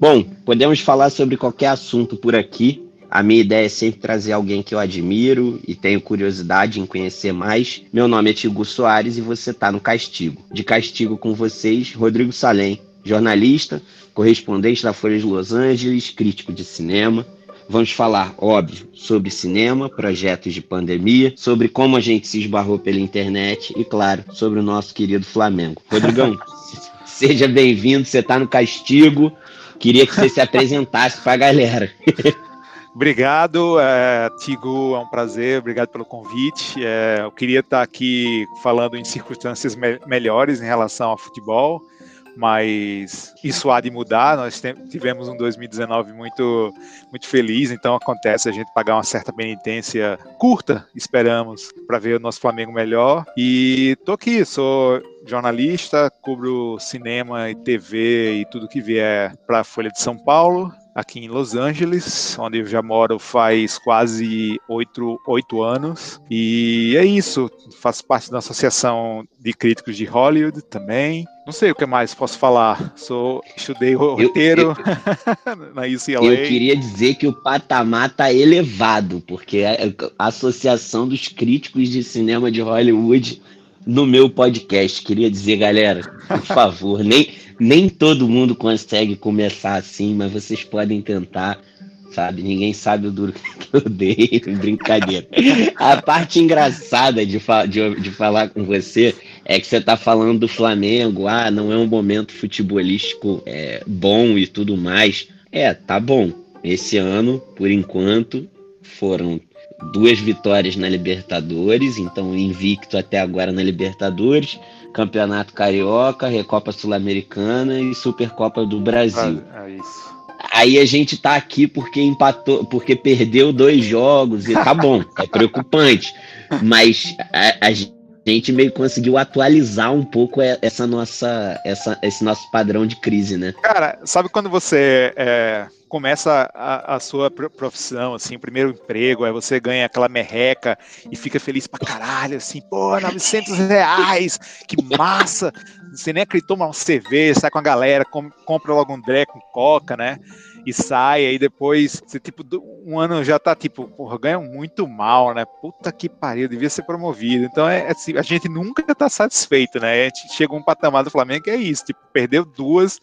Bom, podemos falar sobre qualquer assunto por aqui. A minha ideia é sempre trazer alguém que eu admiro e tenho curiosidade em conhecer mais. Meu nome é Tigo Soares e você está no Castigo. De castigo com vocês, Rodrigo Salem, jornalista, correspondente da Folha de Los Angeles, crítico de cinema. Vamos falar, óbvio, sobre cinema, projetos de pandemia, sobre como a gente se esbarrou pela internet e, claro, sobre o nosso querido Flamengo. Rodrigão, seja bem-vindo, você está no Castigo. Queria que você se apresentasse para a galera. Obrigado, é, Tigo, é um prazer, obrigado pelo convite. É, eu queria estar aqui falando em circunstâncias me melhores em relação ao futebol, mas isso há de mudar. Nós tivemos um 2019 muito, muito feliz, então acontece a gente pagar uma certa penitência curta, esperamos, para ver o nosso Flamengo melhor. E tô aqui, sou jornalista, cubro cinema e TV e tudo que vier para a Folha de São Paulo aqui em Los Angeles, onde eu já moro faz quase oito, oito anos. E é isso, faço parte da Associação de Críticos de Hollywood também. Não sei o que mais posso falar. Sou, estudei roteiro eu, eu, na UCLA. Eu queria dizer que o patamar tá elevado, porque a Associação dos Críticos de Cinema de Hollywood no meu podcast. Queria dizer, galera, por favor, nem, nem todo mundo consegue começar assim, mas vocês podem tentar, sabe? Ninguém sabe o duro que eu dei, brincadeira. A parte engraçada de, de, de falar com você é que você tá falando do Flamengo, ah, não é um momento futebolístico é, bom e tudo mais. É, tá bom. Esse ano, por enquanto, foram duas vitórias na Libertadores, então invicto até agora na Libertadores, Campeonato Carioca, Recopa Sul-Americana e Supercopa do Brasil. Ah, é. Aí a gente tá aqui porque empatou, porque perdeu dois jogos e tá bom, é preocupante. Mas a, a gente meio conseguiu atualizar um pouco essa nossa, essa, esse nosso padrão de crise, né? Cara, sabe quando você é, começa a, a, sua profissão, assim, o primeiro emprego, aí você ganha aquela merreca e fica feliz pra caralho, assim, pô, 900 reais, que massa! Você nem acreditou, mas você vê, sai com a galera, com, compra logo um dré com coca, né? E sai, aí depois, você, tipo, um ano já tá, tipo, porra, ganha muito mal, né? Puta que pariu, devia ser promovido. Então, é, é assim, a gente nunca tá satisfeito, né? A gente chega um patamar do Flamengo que é isso, tipo, perdeu duas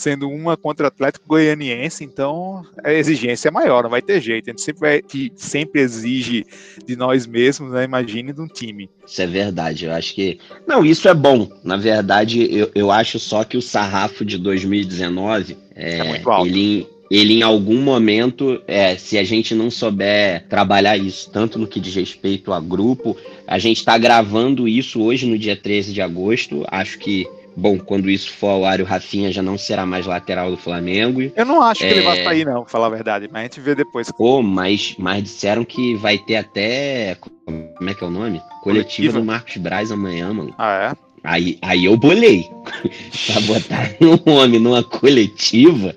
sendo uma contra o Atlético Goianiense, então a exigência é maior, não vai ter jeito. A gente sempre, vai, que sempre exige de nós mesmos, né? Imagine de um time. Isso é verdade, eu acho que. Não, isso é bom. Na verdade, eu, eu acho só que o sarrafo de 2019 é, é muito alto. ele ele em algum momento, é, se a gente não souber trabalhar isso, tanto no que diz respeito a grupo, a gente está gravando isso hoje no dia 13 de agosto. Acho que Bom, quando isso for ao ar, o Rafinha já não será mais lateral do Flamengo. Eu não acho que é... ele vai sair, não, pra falar a verdade, mas a gente vê depois. Pô, mas, mas disseram que vai ter até. Como é que é o nome? Coletiva, Coletiva. do Marcos Braz amanhã, mano. Ah, é? Aí, aí eu bolei. pra botar um homem numa coletiva,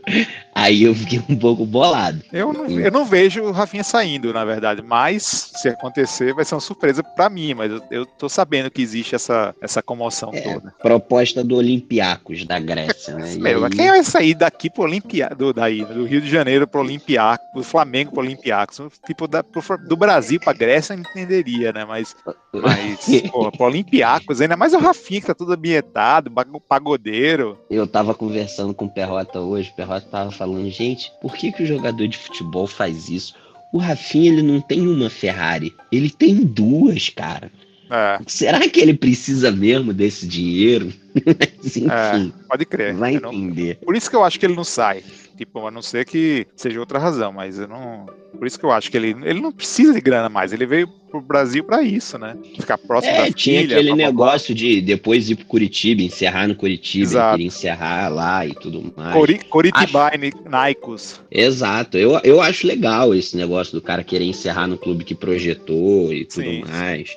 aí eu fiquei um pouco bolado. Eu não, eu não vejo o Rafinha saindo, na verdade, mas se acontecer vai ser uma surpresa para mim, mas eu, eu tô sabendo que existe essa, essa comoção é, toda. Proposta do Olympiacos da Grécia, né? Meu, aí... Quem vai sair daqui pro Olympiacos, do, daí, do Rio de Janeiro pro Olympiacos, do Flamengo pro Olympiacos, tipo da, pro, do Brasil pra Grécia eu entenderia, né? Mas, mas pô, pro Olympiacos, ainda mais o Rafinha que tá tudo ambientado, pagodeiro. Eu tava conversando com o Perrota hoje, o Perrota tava falando, gente, por que, que o jogador de futebol faz isso? O Rafinha, ele não tem uma Ferrari, ele tem duas, cara. É. Será que ele precisa mesmo desse dinheiro? enfim, é, pode crer. Vai entender. Não... Por isso que eu acho que ele não sai. Tipo, a não ser que seja outra razão, mas eu não. Por isso que eu acho que ele, ele não precisa de grana mais. Ele veio pro Brasil para isso, né? Ficar próximo é, da tinha filha, aquele negócio de depois ir pro Curitiba, encerrar no Curitiba, Exato. queria encerrar lá e tudo mais. Cori Coritiba acho... Naicos. Exato. Eu, eu acho legal esse negócio do cara querer encerrar no clube que projetou e tudo sim, mais. Sim.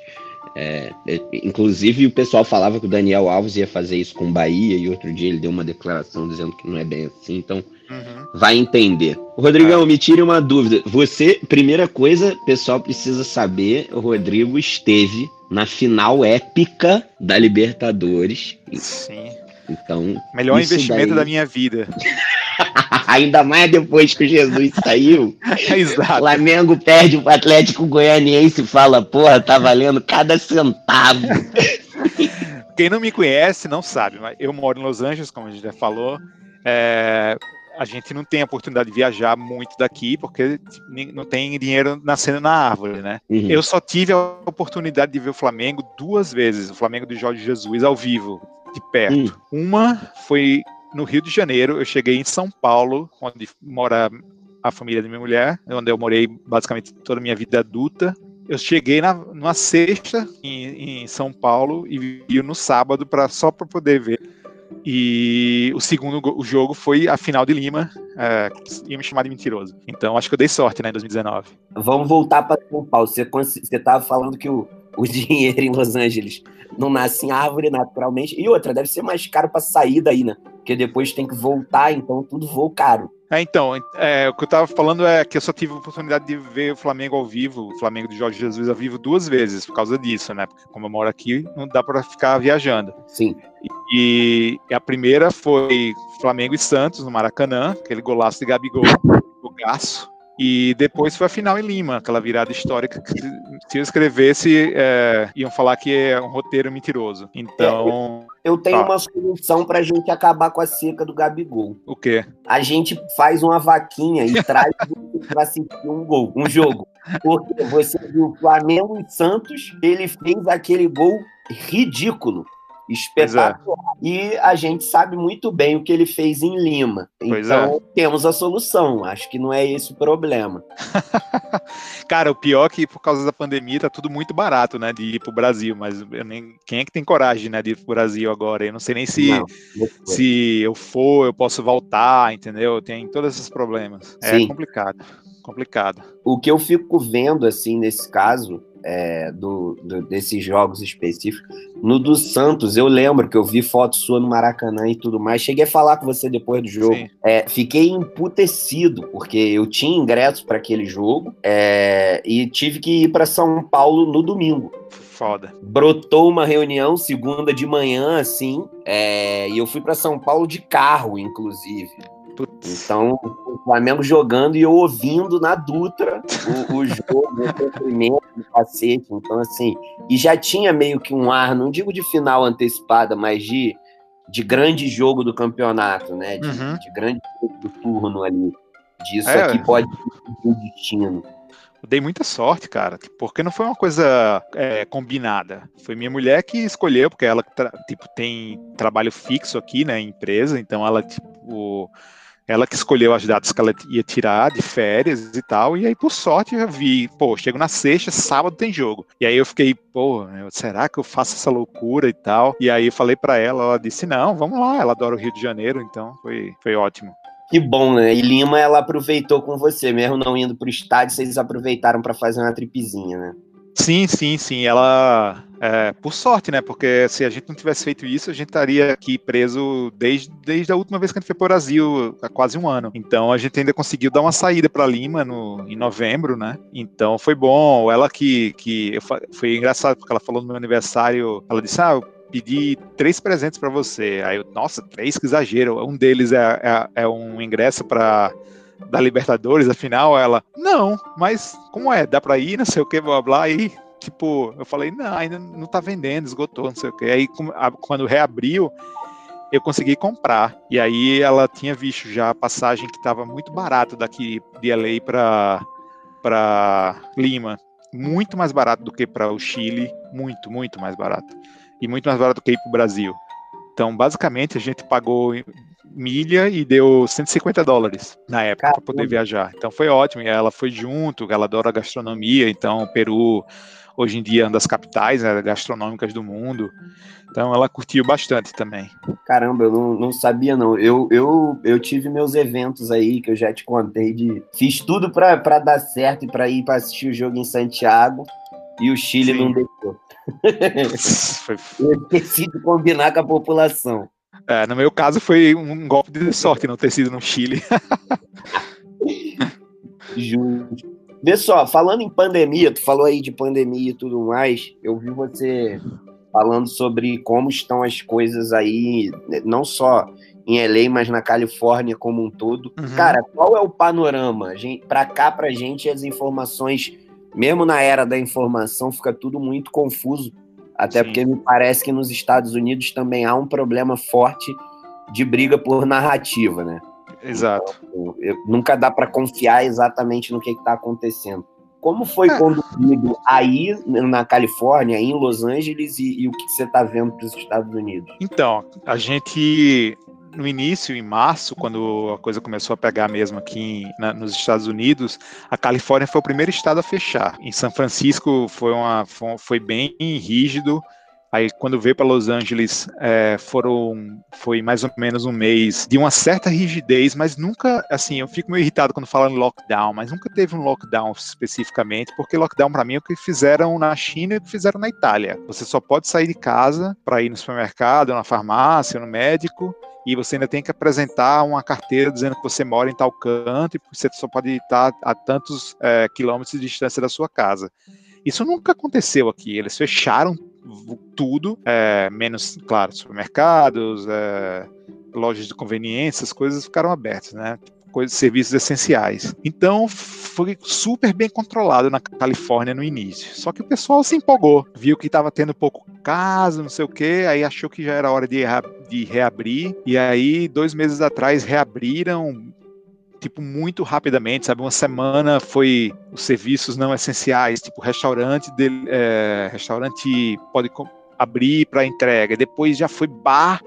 É, é, inclusive o pessoal falava que o Daniel Alves ia fazer isso com o Bahia e outro dia ele deu uma declaração dizendo que não é bem assim, então uhum. vai entender. Rodrigão, é. me tire uma dúvida. Você, primeira coisa, pessoal precisa saber, o Rodrigo esteve na final épica da Libertadores. Sim. Então. Melhor investimento daí... da minha vida. Ainda mais depois que o Jesus saiu. Exato. Flamengo perde o Atlético Goianiense e fala, porra, tá valendo cada centavo. Quem não me conhece não sabe, mas eu moro em Los Angeles, como a gente já falou. É, a gente não tem a oportunidade de viajar muito daqui, porque não tem dinheiro nascendo na árvore, né? Uhum. Eu só tive a oportunidade de ver o Flamengo duas vezes, o Flamengo do Jorge Jesus ao vivo, de perto. Uhum. Uma foi no Rio de Janeiro, eu cheguei em São Paulo, onde mora a família da minha mulher, onde eu morei basicamente toda a minha vida adulta. Eu cheguei na, numa sexta em, em São Paulo e vi no sábado para só para poder ver e o segundo o jogo foi a final de Lima, é, ia me chamar de mentiroso. Então acho que eu dei sorte né, em 2019. Vamos voltar para São Paulo. Você estava falando que o, o dinheiro em Los Angeles não nasce em árvore naturalmente. E outra, deve ser mais caro para sair daí, né? Porque depois tem que voltar, então tudo voo caro. É, então, é, o que eu estava falando é que eu só tive a oportunidade de ver o Flamengo ao vivo, o Flamengo de Jorge Jesus ao vivo duas vezes, por causa disso, né? Porque como eu moro aqui, não dá para ficar viajando. Sim. E, a primeira foi Flamengo e Santos no Maracanã, aquele golaço de Gabigol, o Gaço. E depois foi a final em Lima, aquela virada histórica que se eu escrevesse, é, iam falar que é um roteiro mentiroso. Então. É, eu tenho uma solução pra gente acabar com a seca do Gabigol. O quê? A gente faz uma vaquinha e traz pra assistir um gol, um jogo. Porque você viu Flamengo e Santos, ele fez aquele gol ridículo. É. espetacular. É. E a gente sabe muito bem o que ele fez em Lima. Pois então, é. temos a solução. Acho que não é esse o problema. Cara, o pior é que por causa da pandemia tá tudo muito barato, né, de ir pro Brasil, mas eu nem, quem é que tem coragem, né, de ir pro Brasil agora? Eu não sei nem se não, se eu for, eu posso voltar, entendeu? Tem todos esses problemas. É Sim. É complicado, complicado. O que eu fico vendo assim nesse caso é, do, do, desses jogos específicos. No do Santos, eu lembro que eu vi foto sua no Maracanã e tudo mais. Cheguei a falar com você depois do jogo. É, fiquei emputecido, porque eu tinha ingressos para aquele jogo é, e tive que ir para São Paulo no domingo. Foda. Brotou uma reunião segunda de manhã, assim, é, e eu fui para São Paulo de carro, inclusive. Putz. Então, o Flamengo jogando e eu ouvindo na Dutra o, o jogo, o sofrimento do cacete. Então, assim, e já tinha meio que um ar, não digo de final antecipada, mas de, de grande jogo do campeonato, né? De, uhum. de grande jogo do turno ali. Disso é. aqui pode ser o destino. Eu dei muita sorte, cara, porque não foi uma coisa é, combinada. Foi minha mulher que escolheu, porque ela tipo, tem trabalho fixo aqui, né, empresa, então ela, tipo, ela que escolheu as datas que ela ia tirar de férias e tal. E aí, por sorte, eu vi, pô, chego na sexta, sábado tem jogo. E aí eu fiquei, pô, será que eu faço essa loucura e tal? E aí eu falei para ela, ela disse, não, vamos lá, ela adora o Rio de Janeiro, então foi, foi ótimo. Que bom, né? E Lima, ela aproveitou com você, mesmo não indo pro estádio, vocês aproveitaram para fazer uma tripezinha, né? Sim, sim, sim. Ela, é, por sorte, né? Porque se a gente não tivesse feito isso, a gente estaria aqui preso desde, desde a última vez que a gente foi para o Brasil, há quase um ano. Então a gente ainda conseguiu dar uma saída para Lima no, em novembro, né? Então foi bom. Ela que, que foi engraçado porque ela falou no meu aniversário, ela disse: Ah, eu pedi três presentes para você. Aí eu, nossa, três, que exagero. Um deles é, é, é um ingresso para da Libertadores, afinal, ela, não, mas como é? Dá pra ir, não sei o que, blá blá, e tipo, eu falei, não, ainda não tá vendendo, esgotou, não sei o que. Aí quando reabriu, eu consegui comprar. E aí ela tinha visto já a passagem que estava muito barato daqui de LA para para Lima, muito mais barato do que para o Chile, muito, muito mais barato. E muito mais barato do que ir para o Brasil. Então, basicamente, a gente pagou milha e deu 150 dólares na época para poder viajar. Então foi ótimo. E ela foi junto, ela adora gastronomia, então o Peru hoje em dia é uma das capitais né, gastronômicas do mundo. Então ela curtiu bastante também. Caramba, eu não, não, sabia não. Eu, eu, eu tive meus eventos aí que eu já te contei de fiz tudo para dar certo e para ir para assistir o jogo em Santiago e o Chile Sim. não deixou. eu esqueci de combinar com a população. É, no meu caso foi um golpe de sorte não ter sido no Chile. Justo. Vê só, falando em pandemia, tu falou aí de pandemia e tudo mais, eu vi você falando sobre como estão as coisas aí, não só em LA, mas na Califórnia como um todo. Uhum. Cara, qual é o panorama? Para cá, pra gente, as informações, mesmo na era da informação, fica tudo muito confuso. Até Sim. porque me parece que nos Estados Unidos também há um problema forte de briga por narrativa, né? Exato. Então, eu, nunca dá para confiar exatamente no que está acontecendo. Como foi é. conduzido aí na Califórnia, em Los Angeles, e, e o que você está vendo para os Estados Unidos? Então, a gente no início, em março, quando a coisa começou a pegar mesmo aqui na, nos Estados Unidos, a Califórnia foi o primeiro estado a fechar. Em São Francisco foi, uma, foi, foi bem rígido. Aí, quando veio para Los Angeles, é, foram, foi mais ou menos um mês de uma certa rigidez, mas nunca, assim, eu fico meio irritado quando falam lockdown, mas nunca teve um lockdown especificamente, porque lockdown para mim é o que fizeram na China e o que fizeram na Itália. Você só pode sair de casa para ir no supermercado, na farmácia, no médico, e você ainda tem que apresentar uma carteira dizendo que você mora em tal canto e você só pode estar a tantos é, quilômetros de distância da sua casa. Isso nunca aconteceu aqui. Eles fecharam tudo, é, menos, claro, supermercados, é, lojas de conveniência, as coisas ficaram abertas, né? Coisas, serviços essenciais. Então foi super bem controlado na Califórnia no início. Só que o pessoal se empolgou, viu que estava tendo pouco caso, não sei o que, aí achou que já era hora de, de reabrir. E aí, dois meses atrás, reabriram tipo, muito rapidamente, sabe? Uma semana foi os serviços não essenciais, tipo, restaurante, de, é, restaurante pode abrir para entrega, depois já foi bar,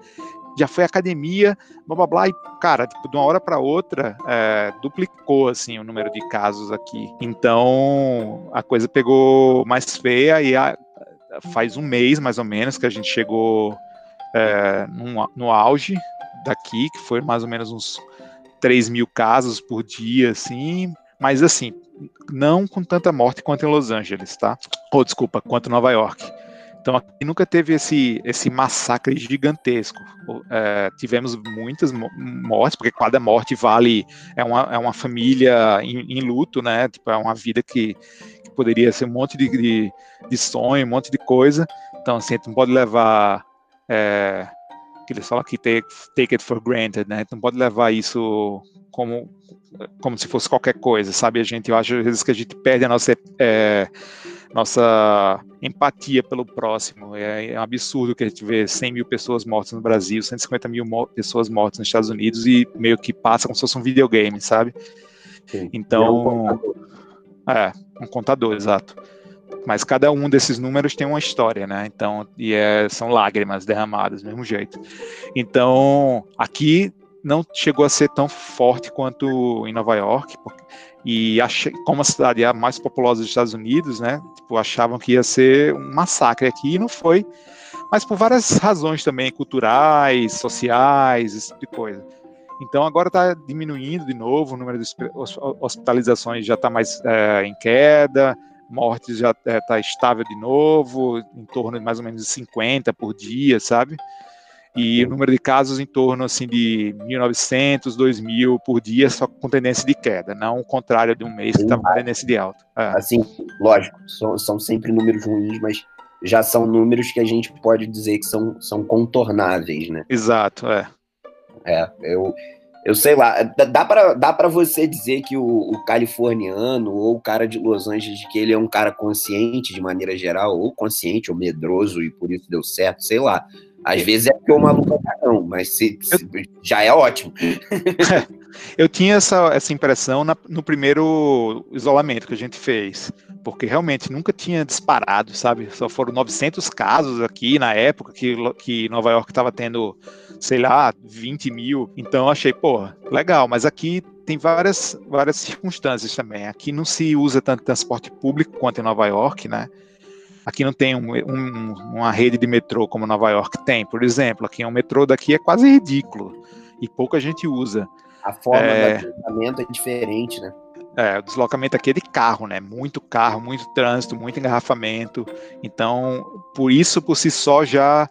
já foi academia, blá blá blá, e cara, tipo, de uma hora para outra, é, duplicou, assim, o número de casos aqui. Então, a coisa pegou mais feia e a, faz um mês, mais ou menos, que a gente chegou é, no, no auge daqui, que foi mais ou menos uns 3 mil casos por dia, assim, mas assim, não com tanta morte quanto em Los Angeles, tá? Ou desculpa, quanto Nova York. Então aqui nunca teve esse, esse massacre gigantesco. É, tivemos muitas mortes, porque cada morte vale, é uma, é uma família em, em luto, né? Tipo, é uma vida que, que poderia ser um monte de, de, de, sonho, um monte de coisa. Então, assim, tu não pode levar é, que eles falam que take, take it for granted, né? Não pode levar isso como como se fosse qualquer coisa, sabe? A gente, eu acho às vezes que a gente perde a nossa é, nossa empatia pelo próximo. É, é, um absurdo que a gente vê 100 mil pessoas mortas no Brasil, 150 mil pessoas mortas nos Estados Unidos e meio que passa como se fosse um videogame, sabe? Sim. Então, é, um contador, exato mas cada um desses números tem uma história, né? Então, e é, são lágrimas derramadas, do mesmo jeito. Então, aqui não chegou a ser tão forte quanto em Nova York, porque, e como a cidade é a mais populosa dos Estados Unidos, né? Tipo, achavam que ia ser um massacre aqui e não foi, mas por várias razões também, culturais, sociais, esse tipo de coisa. Então agora está diminuindo de novo, o número de hospitalizações já está mais é, em queda, mortes já está é, estável de novo, em torno de mais ou menos 50 por dia, sabe? E o número de casos em torno assim de 1.900, 2.000 por dia, só com tendência de queda, não o contrário de um mês que estava com tendência de alta. É. Assim, lógico, são, são sempre números ruins, mas já são números que a gente pode dizer que são, são contornáveis, né? Exato, é. É, eu, eu sei lá, dá para dá pra você dizer que o, o, californiano ou o cara de Los Angeles, que ele é um cara consciente de maneira geral, ou consciente ou medroso e por isso deu certo, sei lá. Às vezes é porque o maluco é não, mas se, se, já é ótimo. Eu tinha essa, essa impressão na, no primeiro isolamento que a gente fez, porque realmente nunca tinha disparado, sabe? Só foram 900 casos aqui na época que, que Nova York estava tendo sei lá, 20 mil. Então eu achei, pô, legal, mas aqui tem várias, várias circunstâncias também. Aqui não se usa tanto transporte público quanto em Nova York, né? Aqui não tem um, um, uma rede de metrô como Nova York tem, por exemplo. Aqui o metrô daqui é quase ridículo e pouca gente usa. A forma é... do deslocamento é diferente, né? É, o deslocamento aqui é de carro, né? Muito carro, muito trânsito, muito engarrafamento. Então, por isso, por si só, já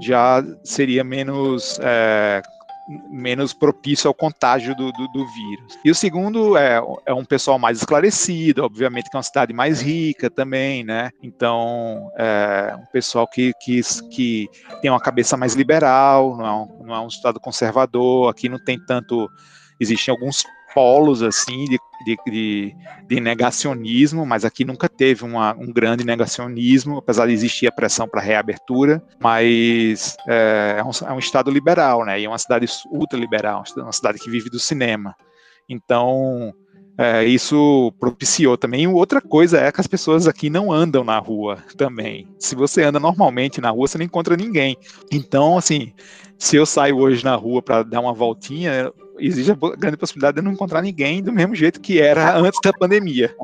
já seria menos é, menos propício ao contágio do, do, do, vírus. E o segundo é, é um pessoal mais esclarecido, obviamente que é uma cidade mais rica também, né? Então, é um pessoal que, que, que tem uma cabeça mais liberal, não é um, não é um estado conservador, aqui não tem tanto existem alguns polos assim de, de, de, de negacionismo, mas aqui nunca teve uma, um grande negacionismo, apesar de existir a pressão para reabertura, mas é, é, um, é, um, estado liberal, né? E é uma cidade ultraliberal, uma cidade que vive do cinema. Então é, isso propiciou também. Outra coisa é que as pessoas aqui não andam na rua também. Se você anda normalmente na rua, você não encontra ninguém. Então, assim, se eu saio hoje na rua para dar uma voltinha, existe a grande possibilidade de não encontrar ninguém do mesmo jeito que era antes da pandemia.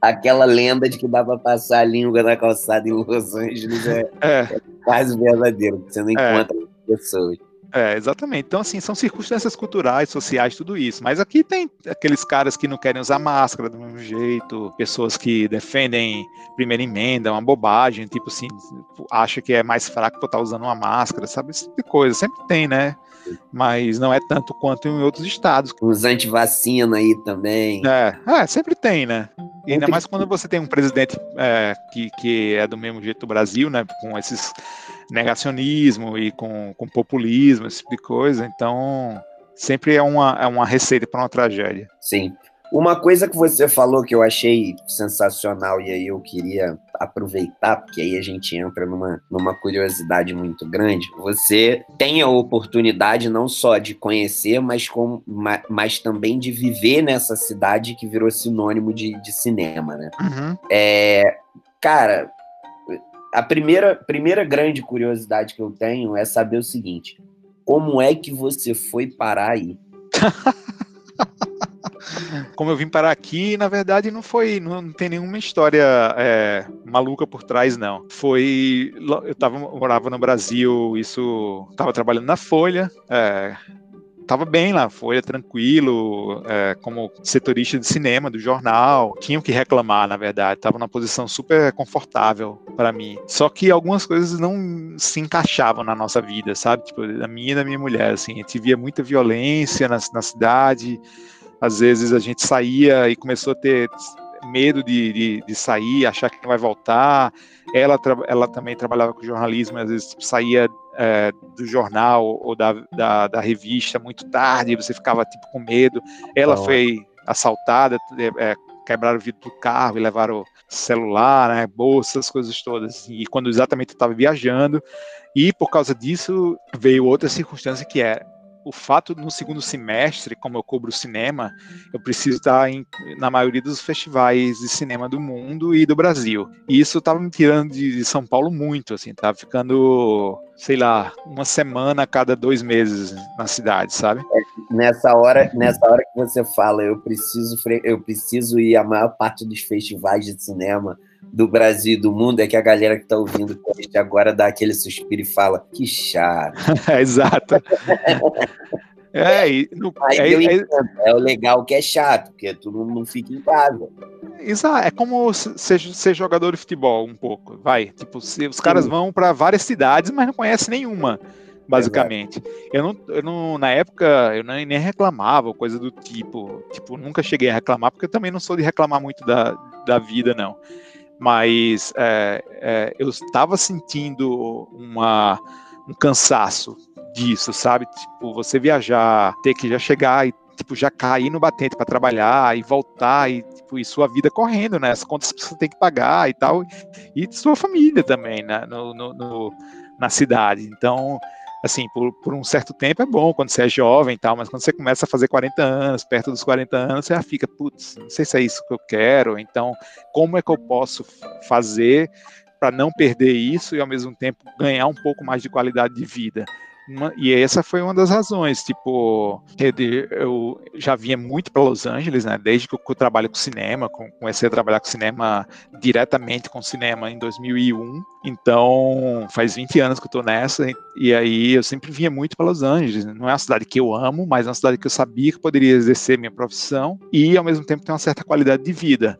Aquela lenda de que dá para passar a língua na calçada em Los Angeles é, é. é quase verdadeiro, você não é. encontra é. pessoas. É, exatamente. Então, assim, são circunstâncias culturais, sociais, tudo isso. Mas aqui tem aqueles caras que não querem usar máscara do mesmo jeito, pessoas que defendem primeira emenda, uma bobagem, tipo assim, acha que é mais fraco por estar usando uma máscara, sabe? Esse tipo de coisa. Sempre tem, né? mas não é tanto quanto em outros estados. Os antivacina aí também. É, é sempre tem, né? E ainda mais quando você tem um presidente é, que, que é do mesmo jeito do Brasil, né? Com esses negacionismo e com, com populismo, esse tipo de coisa. Então, sempre é uma, é uma receita para uma tragédia. Sim. Uma coisa que você falou que eu achei sensacional e aí eu queria aproveitar, porque aí a gente entra numa, numa curiosidade muito grande. Você tem a oportunidade não só de conhecer, mas, com, mas, mas também de viver nessa cidade que virou sinônimo de, de cinema, né? Uhum. É, cara, a primeira, primeira grande curiosidade que eu tenho é saber o seguinte: como é que você foi parar aí? como eu vim parar aqui, na verdade não foi, não, não tem nenhuma história é, maluca por trás, não. Foi, eu tava, morava no Brasil, isso, tava trabalhando na Folha, é, tava bem lá, Folha tranquilo, é, como setorista de cinema do jornal, tinha o que reclamar, na verdade, tava numa posição super confortável para mim. Só que algumas coisas não se encaixavam na nossa vida, sabe? Tipo, da minha e da minha mulher, assim, a gente via muita violência na, na cidade, às vezes a gente saía e começou a ter medo de, de, de sair, achar que não vai voltar. Ela, ela também trabalhava com jornalismo, às vezes saía é, do jornal ou da, da, da, revista muito tarde, você ficava tipo com medo. Ela oh. foi assaltada, é, quebraram o vidro do carro e levaram o celular, né, bolsas, coisas todas. E quando exatamente eu estava viajando, e por causa disso veio outra circunstância que é o fato no segundo semestre, como eu cobro cinema, eu preciso estar em, na maioria dos festivais de cinema do mundo e do Brasil. E isso estava me tirando de, de, São Paulo muito, assim, tava ficando, sei lá, uma semana a cada dois meses na cidade, sabe? É, nessa hora, nessa hora que você fala, eu preciso, eu preciso ir a maior parte dos festivais de cinema do Brasil e do mundo é que a galera que está ouvindo o agora dá aquele suspiro e fala: que chato. Exato. É, e é, é, é, o legal que é chato, porque tu não, não fica em casa. Exato, é como ser, ser jogador de futebol um pouco, vai. Tipo, se, os caras vão para várias cidades, mas não conhecem nenhuma, basicamente. Eu não, eu não, na época, eu nem, nem reclamava, coisa do tipo. Tipo, nunca cheguei a reclamar, porque eu também não sou de reclamar muito da, da vida, não mas é, é, eu estava sentindo uma, um cansaço disso, sabe? Tipo, você viajar, ter que já chegar e tipo, já cair no batente para trabalhar e voltar e, tipo, e sua vida correndo, né? As contas que você tem que pagar e tal, e sua família também, né? No, no, no na cidade. Então, assim, por, por um certo tempo é bom quando você é jovem e tal, mas quando você começa a fazer 40 anos, perto dos 40 anos, você já fica, putz, não sei se é isso que eu quero, então como é que eu posso fazer para não perder isso e ao mesmo tempo ganhar um pouco mais de qualidade de vida? Uma, e essa foi uma das razões, tipo, eu já vinha muito para Los Angeles, né, desde que eu, trabalho com cinema, comecei a trabalhar com cinema diretamente com cinema em 2001, então faz 20 anos que eu estou nessa, e, aí eu sempre vinha muito para Los Angeles, não é uma cidade que eu amo, mas é uma cidade que eu sabia que poderia exercer minha profissão e ao mesmo tempo ter uma certa qualidade de vida.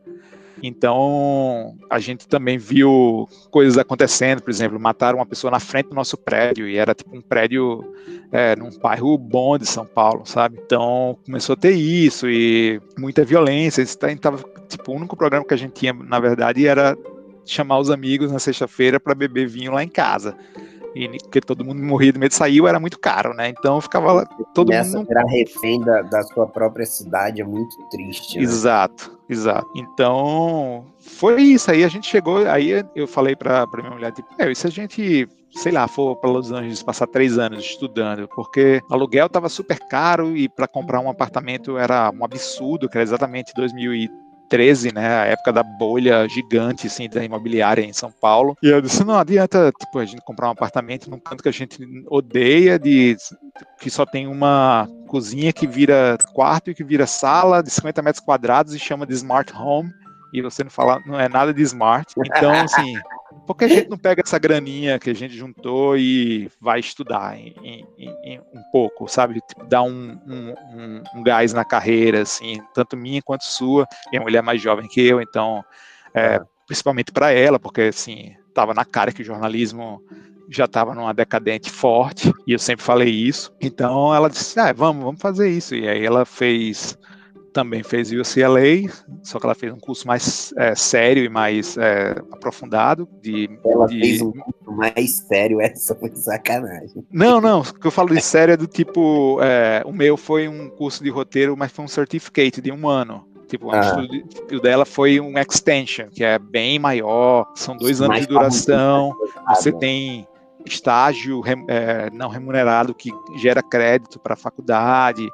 Então, a gente também viu coisas acontecendo, por exemplo, mataram uma pessoa na frente do nosso prédio, e era tipo um prédio é, num bairro bom de São Paulo, sabe? Então, começou a ter isso, e muita violência, isso tava, tipo, o único programa que a gente tinha, na verdade, era chamar os amigos na sexta-feira para beber vinho lá em casa e porque todo mundo morria de medo de sair, era muito caro, né? Então ficava lá, todo Começa mundo. a virar refém da, da sua própria cidade, é muito triste. Né? Exato, exato. Então foi isso. Aí a gente chegou, aí eu falei para minha mulher, tipo, é, e se a gente sei lá, for para Los Angeles passar três anos estudando, porque aluguel estava super caro e para comprar um apartamento era um absurdo, que era exatamente 2000 2013, né, a época da bolha gigante assim da imobiliária em São Paulo. E eu disse, não adianta, tipo, a gente comprar um apartamento num canto que a gente odeia de que só tem uma cozinha que vira quarto e que vira sala de 50 metros quadrados e chama de smart home e você não fala, não é nada de smart. Então, assim, por que a gente não pega essa graninha que a gente juntou e vai estudar em, em, em um pouco, sabe? Tipo, dar um, um, um, um, gás na carreira, assim, tanto minha quanto sua. Minha mulher é mais jovem que eu, então, é, é. principalmente para ela, porque, assim, estava na cara que o jornalismo já estava numa decadente forte, e eu sempre falei isso. Então ela disse: ah, vamos, vamos fazer isso. E aí ela fez também fez UCLA, só que ela fez um curso mais é, sério e mais é, aprofundado. De, ela de... fez um curso mais sério, essa foi sacanagem. Não, não, o que eu falo de sério é do tipo, é, o meu foi um curso de roteiro, mas foi um certificate de um ano. Tipo, ah. o dela foi um extension, que é bem maior, são dois anos de duração, você tem estágio é, não remunerado que gera crédito para a faculdade,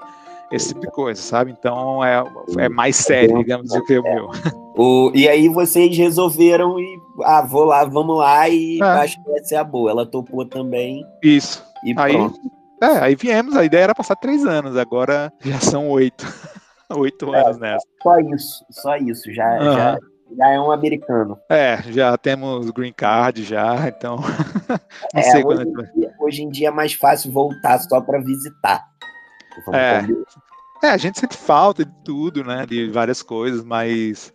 esse tipo de coisa, sabe? Então é, é mais sério, digamos, do que o meu. O, e aí vocês resolveram e ah, vou lá, vamos lá e é. acho que essa é a boa. Ela topou também. Isso. E aí, pronto. É, aí viemos, a ideia era passar três anos, agora já são oito. oito é, anos nessa. Só isso, só isso, já, uhum. já, já é um americano. É, já temos green card já, então. não é, sei hoje, quando... em dia, hoje em dia é mais fácil voltar só para visitar. É. é, a gente sente falta de tudo, né? De várias coisas, mas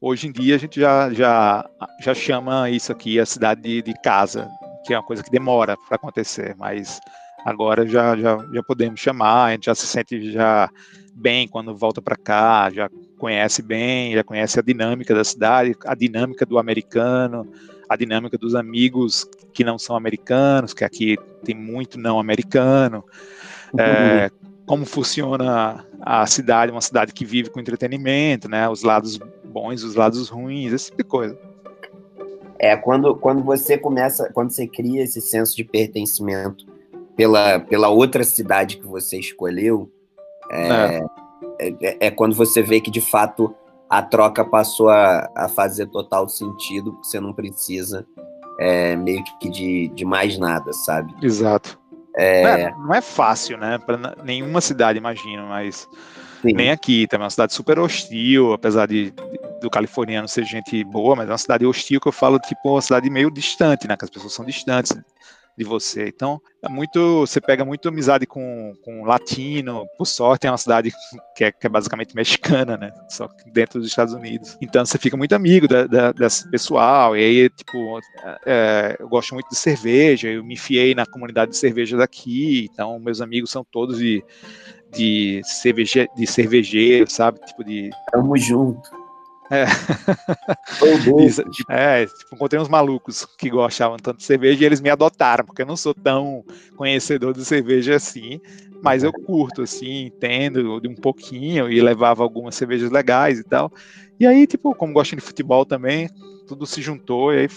hoje em dia a gente já, já, já chama isso aqui a cidade de, de casa, que é uma coisa que demora para acontecer, mas agora já, já, já podemos chamar, a gente já se sente já bem quando volta para cá, já conhece bem, já conhece a dinâmica da cidade, a dinâmica do americano, a dinâmica dos amigos que não são americanos, que aqui tem muito não americano, uhum. é, como funciona a cidade, uma cidade que vive com entretenimento, né? Os lados bons, os lados ruins, esse tipo de coisa. É, quando, quando você começa, quando você cria esse senso de pertencimento pela, pela outra cidade que você escolheu, é, é. É, é quando você vê que de fato a troca passou a, a fazer total sentido, porque você não precisa é, meio que de, de mais nada, sabe? Exato. É... Não, é, não, é, fácil, né? Para nenhuma cidade, imagino, mas Sim. nem aqui. Também é uma cidade super hostil, apesar de, de, do californiano ser gente boa, mas é uma cidade hostil que eu falo, tipo, uma cidade meio distante, né? Que as pessoas são distantes de você. Então, é muito, você pega muito amizade com, com latino. Por sorte, é uma cidade que é, que é basicamente mexicana, né? Só dentro dos Estados Unidos. Então, você fica muito amigo da, da, desse pessoal. E aí, tipo, é, eu gosto muito de cerveja. Eu me enfiei na comunidade de cerveja daqui. Então, meus amigos são todos de de cerveje, de cervejeiro, sabe? Tipo de. Tamo junto. É. Isso, tipo, é, tipo, encontrei uns malucos que gostavam tanto de cerveja e eles me adotaram, porque eu não sou tão conhecedor de cerveja assim, mas eu curto, assim, entendo de um pouquinho e levava algumas cervejas legais e tal. E aí, tipo, como gosto de futebol também, tudo se juntou e aí,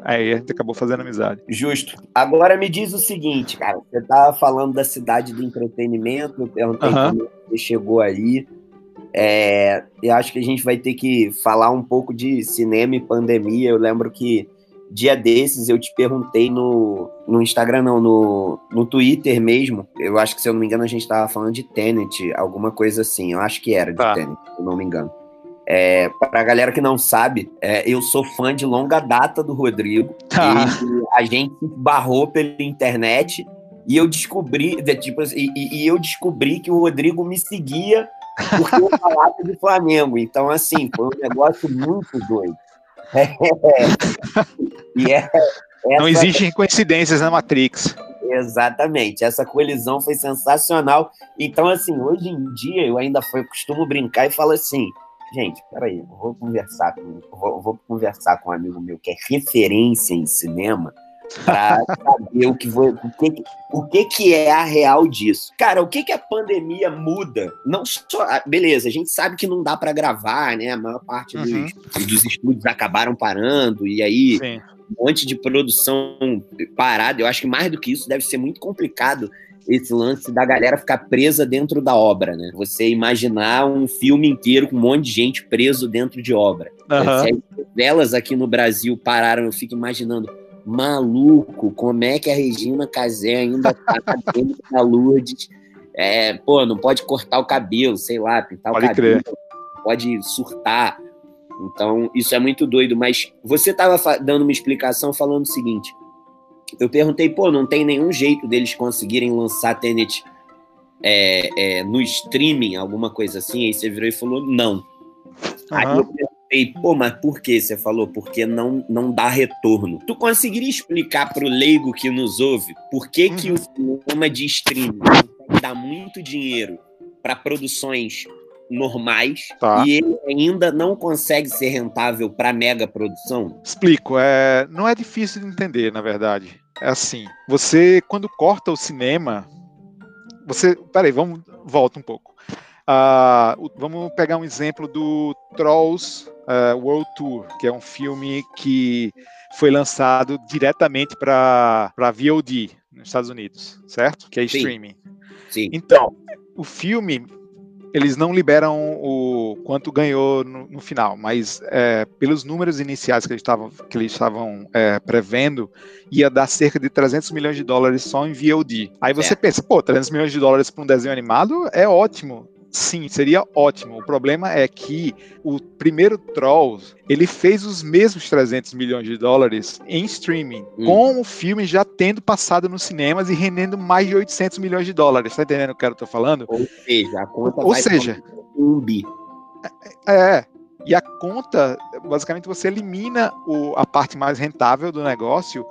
aí, a gente acabou fazendo amizade. Justo. Agora me diz o seguinte, cara, você tava falando da cidade do entretenimento, eu perguntei como você chegou aí. É, eu acho que a gente vai ter que falar um pouco de cinema e pandemia. Eu lembro que dia desses eu te perguntei no, no Instagram, não, no, no Twitter mesmo. Eu acho que, se eu não me engano, a gente estava falando de Tenet, alguma coisa assim. Eu acho que era de tá. Tenet, se eu não me engano. É, para a galera que não sabe, é, eu sou fã de longa data do Rodrigo. Tá. a gente barrou pela internet e eu descobri, tipo, e, e eu descobri que o Rodrigo me seguia porque eu falava de Flamengo. Então, assim, foi um negócio muito doido. É, e é, essa... Não existem coincidências na Matrix. Exatamente, essa colisão foi sensacional. Então, assim, hoje em dia eu ainda foi, costumo brincar e falo assim: gente, peraí, vou conversar com, vou, vou conversar com um amigo meu que é referência em cinema para saber o que, vou, o, que, o que que é a real disso. Cara, o que que a pandemia muda? Não só, ah, beleza, a gente sabe que não dá para gravar, né? A maior parte uhum. dos, dos estúdios acabaram parando e aí Sim. um monte de produção parada. Eu acho que mais do que isso deve ser muito complicado esse lance da galera ficar presa dentro da obra, né? Você imaginar um filme inteiro com um monte de gente preso dentro de obra. Uhum. Se as velas aqui no Brasil pararam, eu fico imaginando maluco, como é que a Regina Casé ainda tá dentro da Lourdes? É, pô, não pode cortar o cabelo, sei lá, pintar pode o cabelo, crer. pode surtar. Então, isso é muito doido, mas você estava dando uma explicação falando o seguinte: eu perguntei, pô, não tem nenhum jeito deles conseguirem lançar Tenet é, é, no streaming, alguma coisa assim? Aí você virou e falou, não. Uhum. Aí eu perguntei, pô, mas por que você falou? Porque não, não dá retorno. Tu conseguiria explicar para o leigo que nos ouve por que, uhum. que o cinema de streaming dá muito dinheiro para produções normais tá. e ele ainda não consegue ser rentável para mega produção? Explico. É, não é difícil de entender, na verdade. É assim, você quando corta o cinema, você, peraí, vamos volta um pouco. Uh, vamos pegar um exemplo do Trolls uh, World Tour, que é um filme que foi lançado diretamente para VOD nos Estados Unidos, certo? Que é streaming. Sim. Sim. Então, o filme eles não liberam o quanto ganhou no, no final, mas é, pelos números iniciais que eles estavam que eles estavam é, prevendo, ia dar cerca de 300 milhões de dólares só em VOD. Aí você é. pensa, pô, 300 milhões de dólares para um desenho animado é ótimo. Sim, seria ótimo. O problema é que o primeiro Trolls, ele fez os mesmos 300 milhões de dólares em streaming, hum. com o filme já tendo passado nos cinemas e rendendo mais de 800 milhões de dólares. Tá entendendo o que eu tô falando? Ou seja, a conta Ou seja, um bi. É, é, e a conta, basicamente, você elimina o, a parte mais rentável do negócio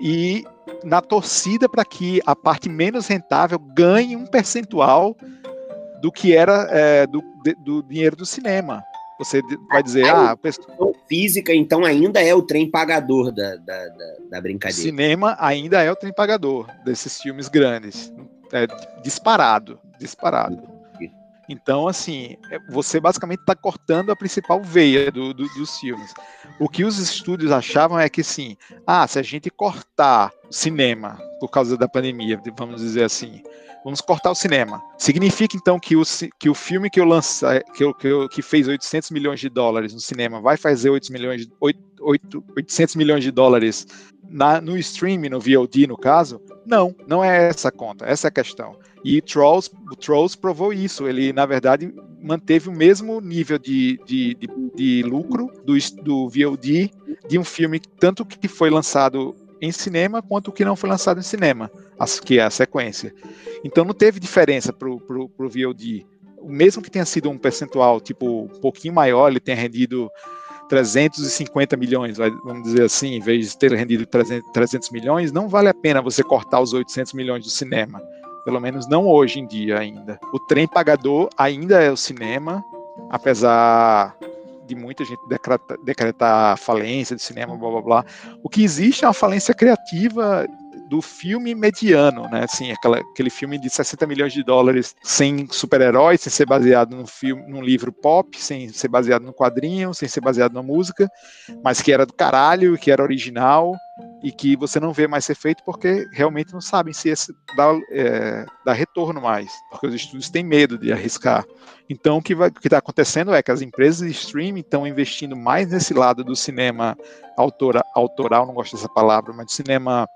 e na torcida para que a parte menos rentável ganhe um percentual do que era é, do, do dinheiro do cinema. Você vai dizer, ah, a física, então, ainda é o trem pagador da, da, da, da brincadeira. Cinema ainda é o trem pagador desses filmes grandes. É disparado, disparado. Então, assim, é, você basicamente está cortando a principal veia do, do, dos filmes. O que os estúdios achavam é que, sim, ah, se a gente cortar cinema por causa da pandemia, vamos dizer assim, Vamos cortar o cinema. Significa então que o, que o filme que eu lancei, que, que, que fez 800 milhões de dólares no cinema, vai fazer 8 milhões, 8, 8, 800 milhões de dólares na, no streaming, no VOD, no caso? Não, não é essa a conta, essa é a questão. E Trolls, o Trolls provou isso. Ele, na verdade, manteve o mesmo nível de, de, de, de lucro do, do VOD de um filme, tanto que foi lançado em cinema quanto o que não foi lançado em cinema, que é a sequência. Então não teve diferença para o VOD. Mesmo que tenha sido um percentual tipo um pouquinho maior, ele tenha rendido 350 milhões, vamos dizer assim, em vez de ter rendido 300 milhões, não vale a pena você cortar os 800 milhões do cinema. Pelo menos não hoje em dia ainda. O trem pagador ainda é o cinema, apesar de muita gente decretar, decretar falência de cinema, blá blá blá. O que existe é uma falência criativa do filme mediano, né? Assim, aquela, aquele filme de 60 milhões de dólares sem super-heróis, sem ser baseado num filme, num livro pop, sem ser baseado no quadrinho, sem ser baseado na música, mas que era do caralho, que era original e que você não vê mais ser feito porque realmente não sabem se esse dá, é, dá retorno mais, porque os estúdios têm medo de arriscar. Então, o que está acontecendo é que as empresas de streaming estão investindo mais nesse lado do cinema autora, autoral, não gosto dessa palavra, mas do cinema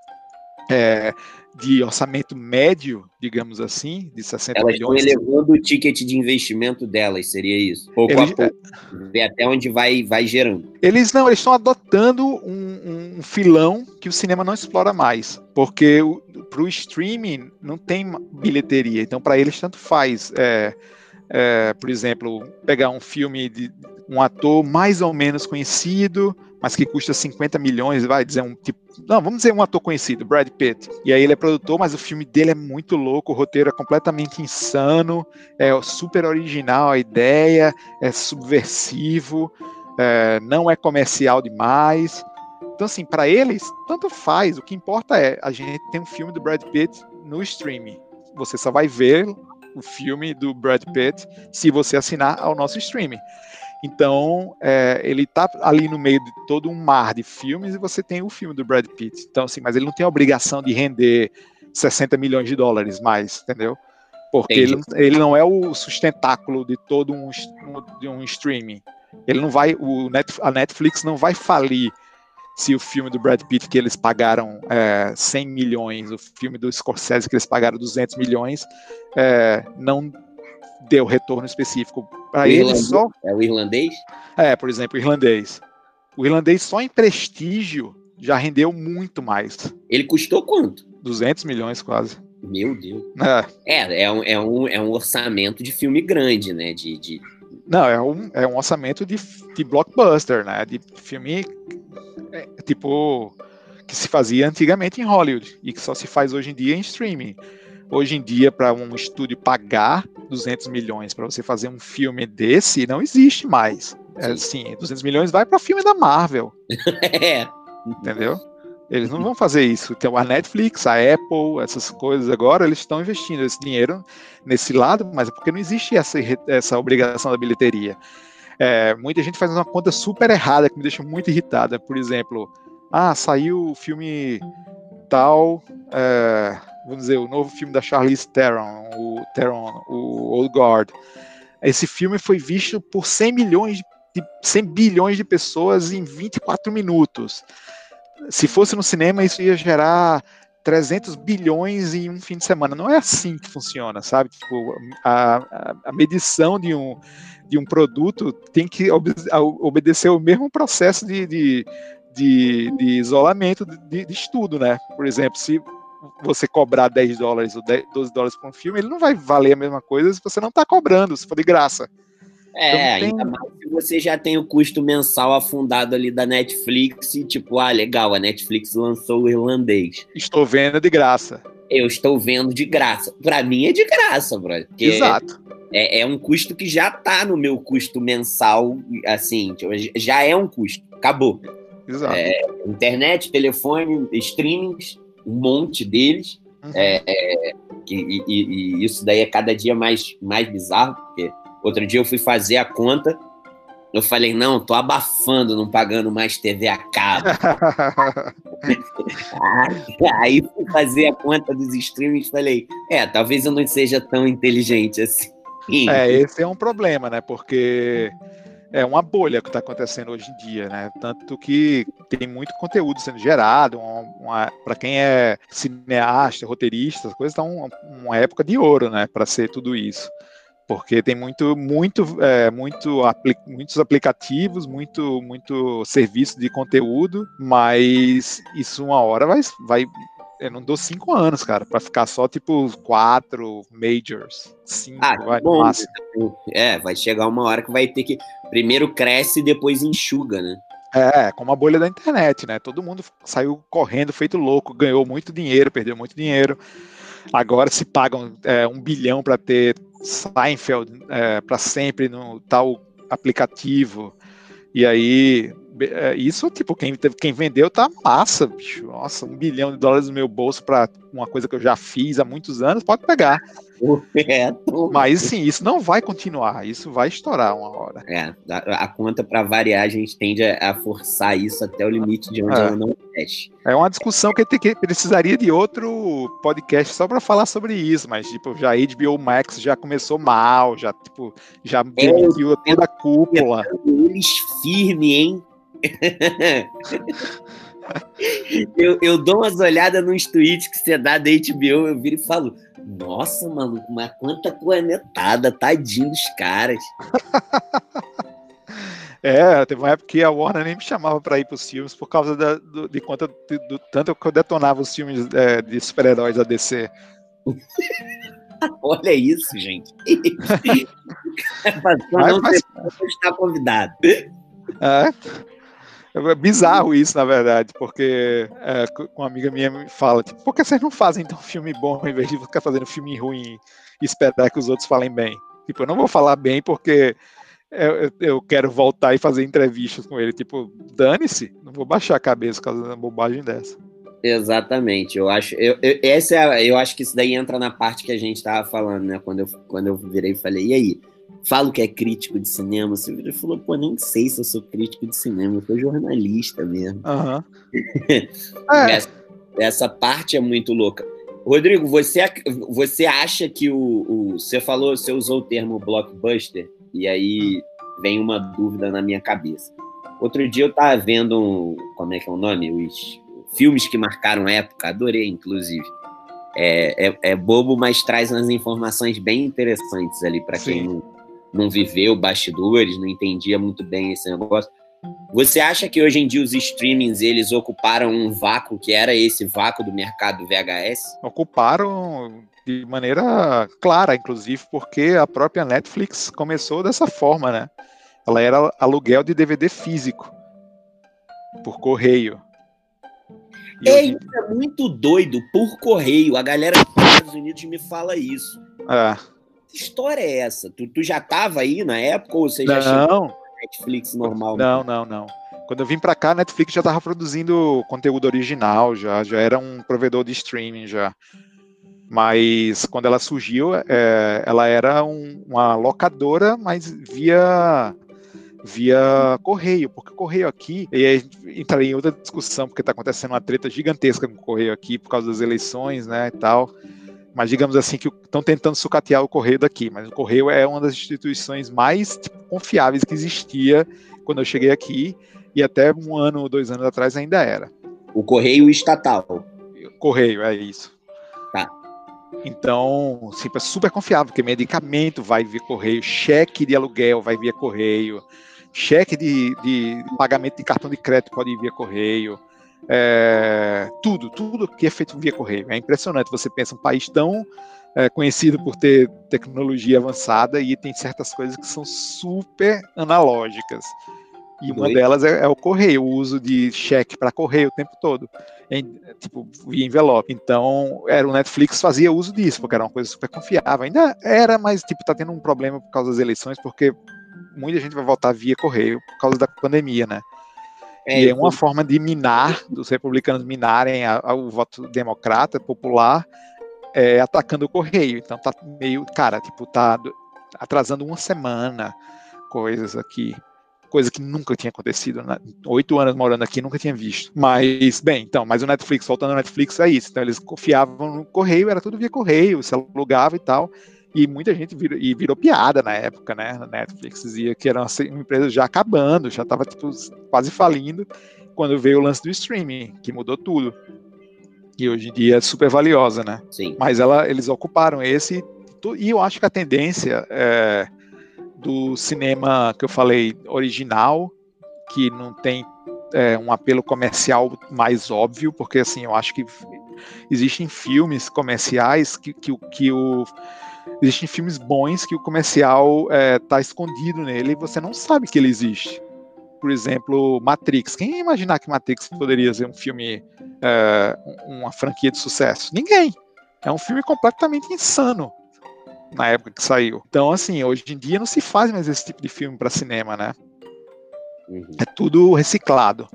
é, de orçamento médio, digamos assim, de 60 elas milhões. Elas estão elevando o ticket de investimento delas, seria isso? Pouco eles, a pouco, ver até onde vai, vai gerando. Eles não, eles estão adotando um, um, filão que o cinema não explora mais, porque para o streaming não tem bilheteria, então para eles tanto faz é, é, por exemplo, pegar um filme de um ator mais ou menos conhecido, mas que custa 50 milhões, vai dizer um tipo. Não, vamos dizer um ator conhecido, Brad Pitt. E aí ele é produtor, mas o filme dele é muito louco, o roteiro é completamente insano, é super original a ideia, é subversivo, é, não é comercial demais. Então, assim, para eles, tanto faz. O que importa é a gente tem um filme do Brad Pitt no streaming. Você só vai ver o filme do Brad Pitt se você assinar ao nosso streaming. Então, é, ele tá ali no meio de todo um mar de filmes e você tem o filme do Brad Pitt. Então, assim, mas ele não tem a obrigação de render 60 milhões de dólares mais, entendeu? Porque ele, ele, não é o sustentáculo de todo um, de um streaming. Ele não vai, o Net, a Netflix não vai falir se o filme do Brad Pitt que eles pagaram é, 100 milhões, o filme do Scorsese que eles pagaram 200 milhões, é, não deu retorno específico para ele só. É o irlandês? É, por exemplo, o irlandês. O irlandês só em prestígio já rendeu muito mais. Ele custou quanto? 200 milhões quase. Meu Deus. É, é, é, um, é, um, é um orçamento de filme grande, né? De, de... Não, é um, é um orçamento de, de blockbuster, né? De filme é, tipo que se fazia antigamente em Hollywood e que só se faz hoje em dia em streaming. Hoje em dia, para um estúdio pagar 200 milhões para você fazer um filme desse, não existe mais. É assim, 200 milhões vai para filme da Marvel. é. Entendeu? Eles não vão fazer isso. Então, a Netflix, a Apple, essas coisas agora, eles estão investindo esse dinheiro nesse lado, mas é porque não existe essa, essa obrigação da bilheteria. É, muita gente faz uma conta super errada que me deixa muito irritada. Por exemplo, ah, saiu o filme tal. É, vamos dizer, o novo filme da Charlize Theron, o Theron, o Old Guard. Esse filme foi visto por 100 milhões de 100 bilhões de pessoas em 24 minutos. Se fosse no cinema, isso ia gerar 300 bilhões em um fim de semana. Não é assim que funciona, sabe? Tipo, a, a, medição de um, de um produto tem que obedecer o mesmo processo de, de, de, de isolamento de, de, estudo, né? Por exemplo, se você cobrar 10 dólares ou 10, 12 dólares por um filme, ele não vai valer a mesma coisa se você não está cobrando, se for de graça. É, então, tem... ainda mais se você já tem o custo mensal afundado ali da Netflix e tipo, ah, legal, a Netflix lançou o irlandês. Estou vendo de graça. Eu estou vendo de graça. Para mim é de graça, brother. Exato. É, é, um custo que já tá no meu custo mensal, assim, tipo, já é um custo. Acabou. Exato. É, internet, telefone, streamings, um monte deles. Uhum. É, é, e, e, e, isso daí é cada dia mais, mais bizarro, porque outro dia eu fui fazer a conta, eu falei, não, tô abafando, não pagando mais TV a cabo. Aí fui fazer a conta dos streamings, falei, é, talvez eu não seja tão inteligente assim. É, esse é um problema, né? Porque é uma bolha que está acontecendo hoje em dia, né? Tanto que tem muito conteúdo sendo gerado, para quem é cineasta, roteirista, as coisas estão uma, uma época de ouro, né? Para ser tudo isso porque tem muito, muito, é, muito apli muitos aplicativos, muito, muito serviço de conteúdo, mas isso uma hora vai, vai eu não dou cinco anos, cara, para ficar só tipo quatro majors, cinco, ah, vai, bom, máximo. É, vai chegar uma hora que vai ter que primeiro cresce e depois enxuga, né? É, como a bolha da internet, né? Todo mundo saiu correndo, feito louco, ganhou muito dinheiro, perdeu muito dinheiro. Agora se pagam é, um bilhão para ter Seinfeld é, para sempre no tal aplicativo. E aí isso, tipo, quem, quem vendeu tá massa, bicho. Nossa, um bilhão de dólares no meu bolso para uma coisa que eu já fiz há muitos anos, pode pegar. É, Mas sim, isso não vai continuar, isso vai estourar uma hora. É, a, a conta para variar, a gente tende a, a, forçar isso até o limite de onde é. ela não fecha. É uma discussão que, que precisaria de outro podcast só para falar sobre isso, mas tipo, já HBO Max já começou mal, já tipo, já demitiu é, toda a cúpula. Eles firme, hein? Eu, eu dou umas olhadas nos tweets que você dá da HBO, eu viro e falo, nossa, maluco, mas quanta cornetada, tadinho dos caras. É, teve uma época que a Warner nem me chamava para ir para os filmes por causa da, do, de quanto do, do, tanto que eu detonava os filmes é, de super-heróis da DC. Olha isso, gente. não mas, está convidado. É, é bizarro isso, na verdade, porque é, uma amiga minha me fala, tipo, por que vocês não fazem então filme bom em vez de ficar fazendo filme ruim e esperar que os outros falem bem? Tipo, eu não vou falar bem porque eu, eu quero voltar e fazer entrevistas com ele. Tipo, dane-se, não vou baixar a cabeça por causa de uma bobagem dessa. Exatamente, eu acho, eu, eu, essa é, eu acho que isso daí entra na parte que a gente estava falando, né? Quando eu, quando eu virei e falei, e aí? Falo que é crítico de cinema, você virou falou, pô, nem sei se eu sou crítico de cinema, eu sou jornalista mesmo. Uhum. é. essa, essa, parte é muito louca. Rodrigo, você, você acha que o, o. Você falou, você usou o termo blockbuster, e aí hum. vem uma dúvida na minha cabeça. Outro dia eu tava vendo um, como é que é o nome? Os filmes que marcaram época, adorei, inclusive. É, é, é bobo, mas traz umas informações bem interessantes ali para quem não, não viveu bastidores, não entendia muito bem esse negócio. Você acha que hoje em dia os streamings eles ocuparam um vácuo que era esse vácuo do mercado VHS? Ocuparam de maneira clara, inclusive, porque a própria Netflix começou dessa forma, né? Ela era aluguel de DVD físico por correio. É, isso é muito doido, por correio. A galera dos Estados Unidos me fala isso. É. Que história é essa? Tu, tu já tava aí na época ou você já não. Netflix normal? Não, não, não. Quando eu vim para cá, a Netflix já estava produzindo conteúdo original, já, já era um provedor de streaming já. Mas quando ela surgiu, é, ela era um, uma locadora, mas via via correio, porque o correio aqui, e aí entraria em outra discussão, porque está acontecendo uma treta gigantesca com o correio aqui por causa das eleições, né, e tal. Mas digamos assim que estão tentando sucatear o correio daqui, mas o correio é uma das instituições mais tipo, confiáveis que existia quando eu cheguei aqui e até um ano ou dois anos atrás ainda era. O correio estatal. Correio, é isso. Tá. Então, é super confiável, porque medicamento vai via correio, cheque de aluguel vai via correio, cheque de, de pagamento de cartão de crédito pode ir via correio. É, tudo, tudo que é feito via correio. É impressionante. Você pensa um país tão é, conhecido por ter tecnologia avançada e tem certas coisas que são super analógicas. E uma Oi? delas é, é, o correio, o uso de cheque para correio o tempo todo, em, tipo, via envelope. Então, era o Netflix fazia uso disso, porque era uma coisa super confiável. Ainda era, mas tipo, tá tendo um problema por causa das eleições, porque muita gente vai votar via correio por causa da pandemia, né? É, e é uma forma de minar, dos republicanos minarem a, a, o voto democrata, popular, é, atacando o correio. Então tá meio, cara, tipo, tá atrasando uma semana coisas aqui. Coisa que nunca tinha acontecido. Né? Oito anos morando aqui, nunca tinha visto. Mas, bem, então, mas o Netflix, voltando ao Netflix, é isso. Então, eles confiavam no correio, era tudo via correio, se alugava e tal. E muita gente virou, e virou piada na época, né? Na Netflix dizia que era uma, uma empresa já acabando, já estava tipo, quase falindo, quando veio o lance do streaming, que mudou tudo. E hoje em dia é super valiosa, né? Sim. Mas ela, eles ocuparam esse. E eu acho que a tendência é, do cinema que eu falei original, que não tem é, um apelo comercial mais óbvio, porque assim, eu acho que existem filmes comerciais que, que, que o Existem filmes bons que o comercial é, tá escondido nele e você não sabe que ele existe. Por exemplo, Matrix. Quem ia imaginar que Matrix poderia ser um filme, é, uma franquia de sucesso? Ninguém. É um filme completamente insano na época que saiu. Então, assim, hoje em dia não se faz mais esse tipo de filme para cinema, né? Uhum. É tudo reciclado.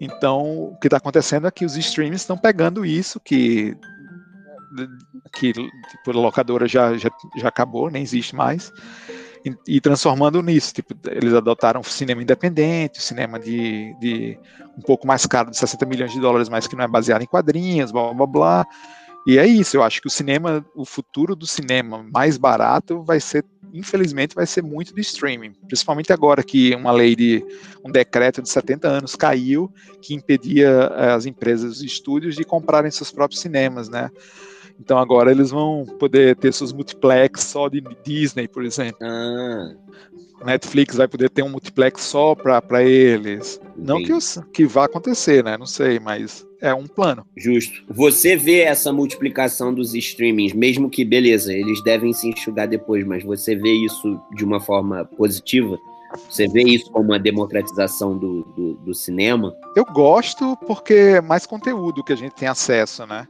Então, o que está acontecendo é que os streams estão pegando isso, que que tipo, locadora já, já, já acabou, nem existe mais, e, e, transformando nisso. Tipo, eles adotaram cinema independente, cinema de, de um pouco mais caro, de 60 milhões de dólares, mas que não é baseado em quadrinhos, blá blá blá. E é isso, eu acho que o cinema, o futuro do cinema mais barato vai ser, infelizmente, vai ser muito de streaming. Principalmente agora que uma lei de, um decreto de 70 anos caiu, que impedia eh, as empresas, os estúdios de comprarem seus próprios cinemas, né? Então agora eles vão poder ter seus multiplex só de Disney, por exemplo. Ah. Netflix vai poder ter um multiplex só para eles. Não que, os, que vá acontecer, né? Não sei, mas é um plano. Justo. Você vê essa multiplicação dos streamings, mesmo que, beleza, eles devem se enxugar depois, mas você vê isso de uma forma positiva? Você vê isso como uma democratização do, do, do cinema? Eu gosto porque é mais conteúdo que a gente tem acesso, né?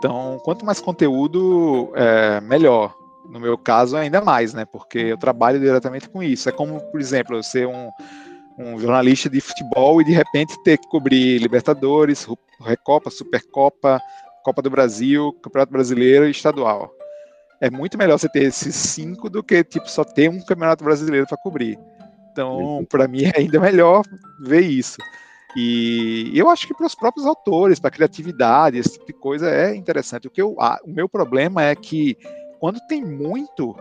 Então, quanto mais conteúdo, é, melhor. No meu caso, ainda mais, né? Porque eu trabalho diretamente com isso. É como, por exemplo, eu ser um, um jornalista de futebol e de repente ter que cobrir Libertadores, Recopa, Supercopa, Copa do Brasil, Campeonato Brasileiro e Estadual. É muito melhor você ter esses cinco do que tipo só ter um Campeonato Brasileiro para cobrir. Então, para mim é ainda melhor ver isso. E eu acho que para os próprios autores, para a criatividade, esse tipo de coisa é interessante. O, que eu, o meu problema é que quando tem muito,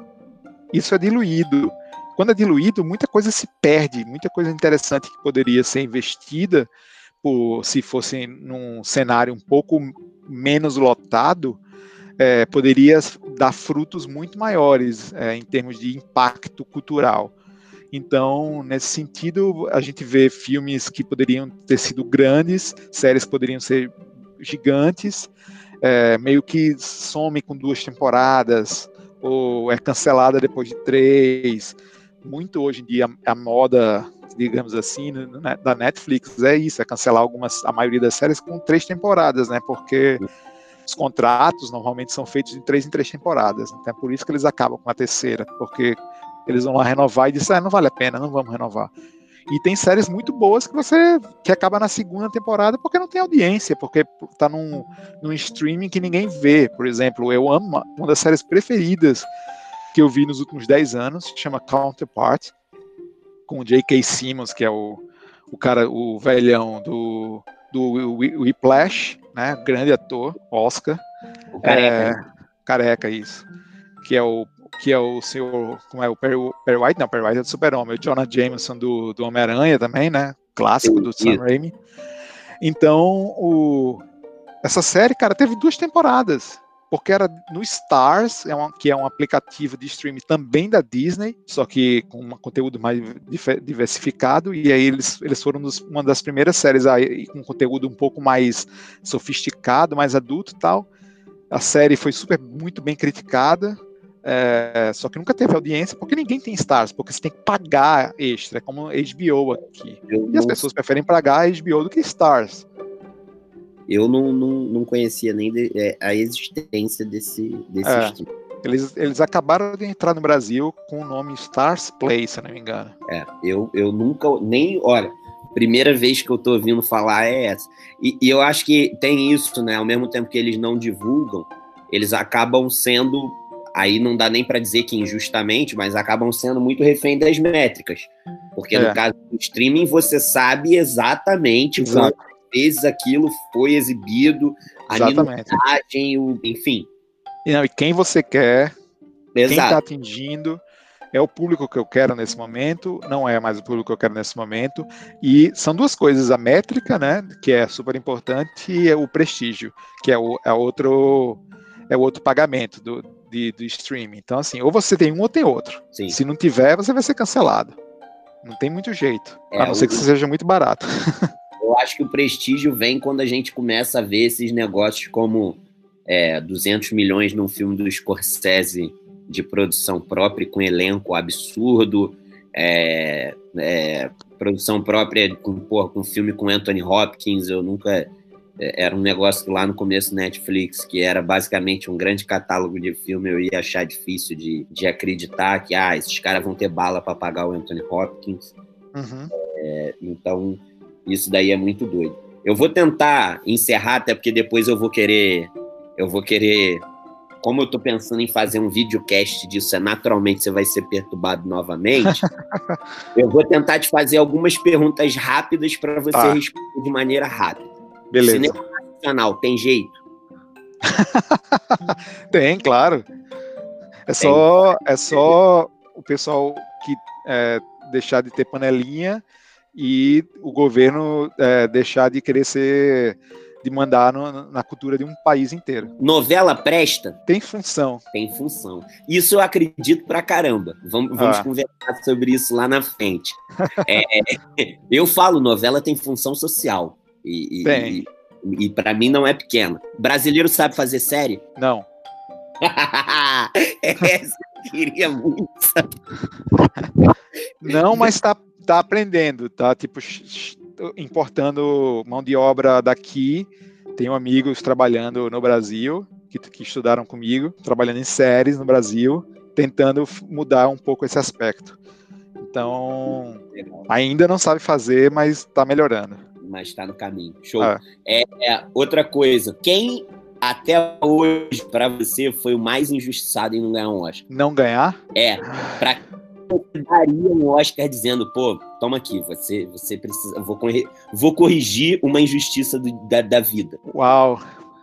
isso é diluído. Quando é diluído, muita coisa se perde, muita coisa interessante que poderia ser investida por, se fosse num cenário um pouco menos lotado, é, poderia dar frutos muito maiores é, em termos de impacto cultural. Então, nesse sentido, a gente vê filmes que poderiam ter sido grandes, séries poderiam ser gigantes, é, meio que some com duas temporadas, ou é cancelada depois de três. Muito hoje em dia a, moda, digamos assim, né, da Netflix é isso, é cancelar algumas, a maioria das séries com três temporadas, né? Porque os contratos normalmente são feitos de três em três temporadas. Então é por isso que eles acabam com a terceira, porque eles vão lá renovar e dizem, ah, não vale a pena, não vamos renovar. E tem séries muito boas que você que acaba na segunda temporada porque não tem audiência, porque tá num, num streaming que ninguém vê. Por exemplo, eu amo uma das séries preferidas que eu vi nos últimos 10 anos, que chama Counterpart, com o J.K. Simmons, que é o, o cara, o velhão do, do Whiplash, né? Grande ator, Oscar. O careca. É, careca, isso. Que é o que é o senhor, como é o Perry, Perry White, não, Perry White é do Super-Homem, o Jonah Jameson do, do Homem-Aranha também, né, clássico do Sam Raimi. Então, o, essa série, cara, teve duas temporadas, porque era no Stars, é que é um aplicativo de streaming também da Disney, só que com um conteúdo mais diversificado, e aí eles, eles foram uma das primeiras séries aí, com conteúdo um pouco mais sofisticado, mais adulto e tal. A série foi super muito bem criticada, é, só que nunca teve audiência porque ninguém tem Stars, porque você tem que pagar extra, é como HBO aqui. Eu e as pessoas preferem pagar HBO do que Stars. Eu não, não, não conhecia nem de, é, a existência desse, desse é, Eles, eles acabaram de entrar no Brasil com o nome Stars Play, se não me engano. É, eu, eu nunca, nem, olha, primeira vez que eu tô ouvindo falar é essa. E, e eu acho que tem isso, né? Ao mesmo tempo que eles não divulgam, eles acabam sendo aí não dá nem para dizer que injustamente, mas acabam sendo muito refém das métricas. Porque é. no caso do streaming, você sabe exatamente Exato. quantas vezes aquilo foi exibido, Exatamente. a minutagem, enfim. E, não, e quem você quer, Exato. quem está atingindo, é o público que eu quero nesse momento, não é mais o público que eu quero nesse momento. E são duas coisas: a métrica, né, que é super importante, e é o prestígio, que é o é outro é outro pagamento do, de, do streaming. Então, assim, ou você tem um ou tem outro. Sim. Se não tiver, você vai ser cancelado. Não tem muito jeito. É, a não o... ser que seja muito barato. Eu acho que o prestígio vem quando a gente começa a ver esses negócios como é, 200 milhões num filme do Scorsese de produção própria com elenco absurdo, é, é, produção própria com, porra, com filme com Anthony Hopkins, eu nunca era um negócio lá no começo Netflix, que era basicamente um grande catálogo de filme, eu ia achar difícil de, de acreditar que ah, esses caras vão ter bala para pagar o Anthony Hopkins. Uhum. É, então, isso daí é muito doido. Eu vou tentar encerrar, até porque depois eu vou querer. Eu vou querer. Como eu tô pensando em fazer um videocast disso, é naturalmente você vai ser perturbado novamente. eu vou tentar te fazer algumas perguntas rápidas para você tá. responder de maneira rápida. Beleza. Cinema nacional, tem jeito? tem, claro. É só, é só o pessoal que é, deixar de ter panelinha e o governo é, deixar de querer ser de mandar no, na cultura de um país inteiro. Novela presta? Tem função. Tem função. Isso eu acredito pra caramba. Vamos, vamos ah. conversar sobre isso lá na frente. é, eu falo, novela tem função social. E, tem. E para mim não é pequena. Brasileiro sabe fazer série? Não. Essa eu queria muito. Não, mas está tá aprendendo, tá tipo importando mão de obra daqui. Tenho amigos trabalhando no Brasil que, que estudaram comigo, trabalhando em séries no Brasil, tentando mudar um pouco esse aspecto. Então, ainda não sabe fazer, mas está melhorando. Mas está no caminho. Show. É. É, é, outra coisa, quem até hoje, para você, foi o mais injustiçado em não ganhar um Oscar? Não ganhar? É. Para daria um Oscar dizendo, pô, toma aqui, você, você precisa, vou, corrigir, vou corrigir uma injustiça do, da, da vida. Uau,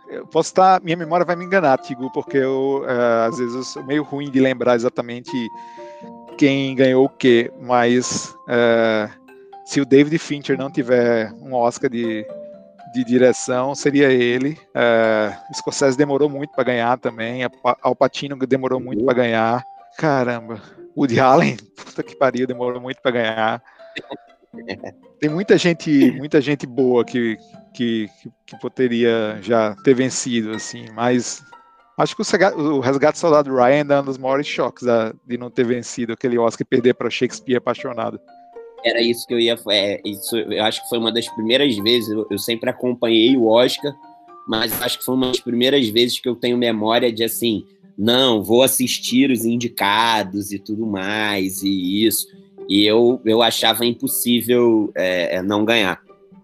eu posso estar, minha memória vai me enganar, Tigo, porque eu, uh, às vezes eu sou meio ruim de lembrar exatamente quem ganhou o quê, mas uh, se o David Fincher não tiver um Oscar de, de direção, seria ele. Uh, Scorsese demorou muito para ganhar também, Al Pacino demorou muito para ganhar. Caramba, Woody Allen, puta que pariu, demorou muito para ganhar. Tem muita gente, muita gente boa que, que, que poderia já ter vencido, assim, mas acho que o Resgate Soldado Ryan é um dos maiores choques da, de não ter vencido aquele Oscar e perder para Shakespeare apaixonado. Era isso que eu ia. É, isso, eu acho que foi uma das primeiras vezes. Eu, eu sempre acompanhei o Oscar, mas acho que foi uma das primeiras vezes que eu tenho memória de assim, não, vou assistir os indicados e tudo mais, e isso. E eu, eu achava impossível é, é não ganhar.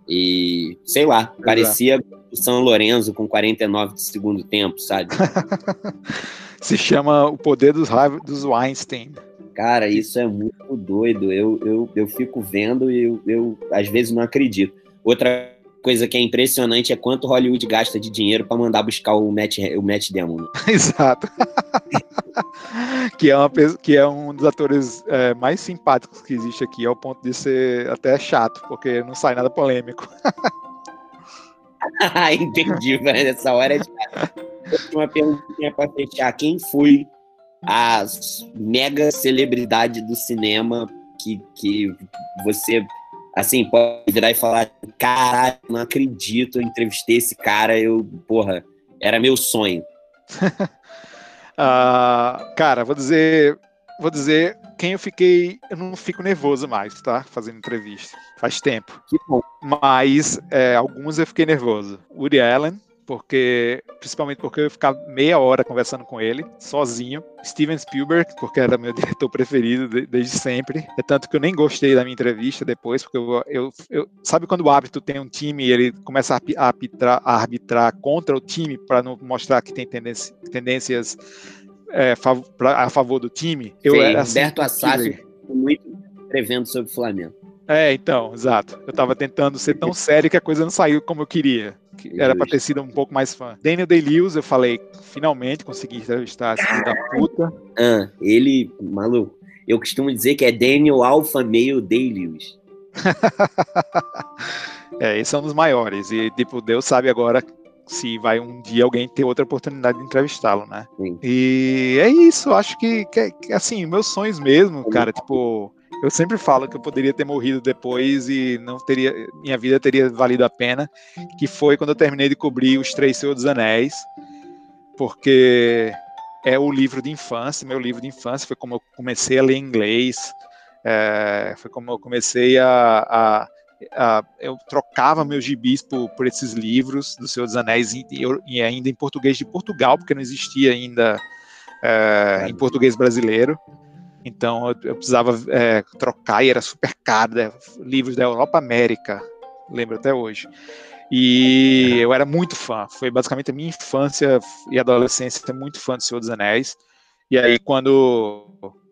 E, sei lá, Exato. parecia o São Lourenço com 49 de segundo tempo, sabe? Se chama O Poder dos, dos Weinstein. Cara, isso é muito doido. Eu, eu, eu fico vendo e eu, eu, às vezes, não acredito. Outra coisa que é impressionante é quanto Hollywood gasta de dinheiro para mandar buscar o Matt, o Matt Damon. Exato. que, é uma, que é um dos atores é, mais simpáticos que existe aqui, ao ponto de ser até chato, porque não sai nada polêmico. Entendi, velho. Nessa hora é de... uma perguntinha para fechar. Quem foi a mega celebridade do cinema que, que você assim, pode virar e falar, caralho, não acredito, eu entrevistei esse cara, eu, porra, era meu sonho. uh, cara, vou dizer, vou dizer quem eu fiquei, eu não fico nervoso mais, tá? Fazendo entrevista, faz tempo. Mas é, alguns eu fiquei nervoso. Woody Allen, porque principalmente porque eu ficava meia hora conversando com ele, sozinho. Steven Spielberg, porque era meu diretor preferido de, desde sempre. É tanto que eu nem gostei da minha entrevista depois, porque eu, eu, eu sabe quando o árbitro tem um time e ele começa a arbitrar, a arbitrar contra o time para não mostrar que tem tendência, tendências é, a favor do time? Eu Sim, era assim, Assaf muito escrevendo sobre o Flamengo. É, então, exato. Eu tava tentando ser tão sério que a coisa não saiu como eu queria. Que era pra ter sido um pouco mais fã. Daniel Day-Lewis, eu falei, finalmente consegui entrevistar esse filho da puta. Ah, ele, maluco, eu costumo dizer que é Daniel Alpha Male Day-Lewis. é, esse é um dos maiores. E, tipo, Deus sabe agora se vai um dia alguém ter outra oportunidade de entrevistá-lo, né? Sim. E é isso, acho que, que, assim, meus sonhos mesmo, cara, tipo, eu sempre falo que eu poderia ter morrido depois e não teria, minha vida teria valido a pena, que foi quando eu terminei de cobrir Os Três Senhor dos Anéis, porque é o livro de infância, meu livro de infância, foi como eu comecei a ler inglês, é, foi como eu comecei a, a, a, eu trocava meus gibis por, por esses livros do Senhor dos Anéis e, e, ainda em português de Portugal, porque não existia ainda é, em português brasileiro. Então eu, eu precisava é, trocar e era super caro, né? livros da Europa América, lembro até hoje. E eu era muito fã, foi basicamente a minha infância e adolescência muito fã do Senhor dos Anéis. E aí quando,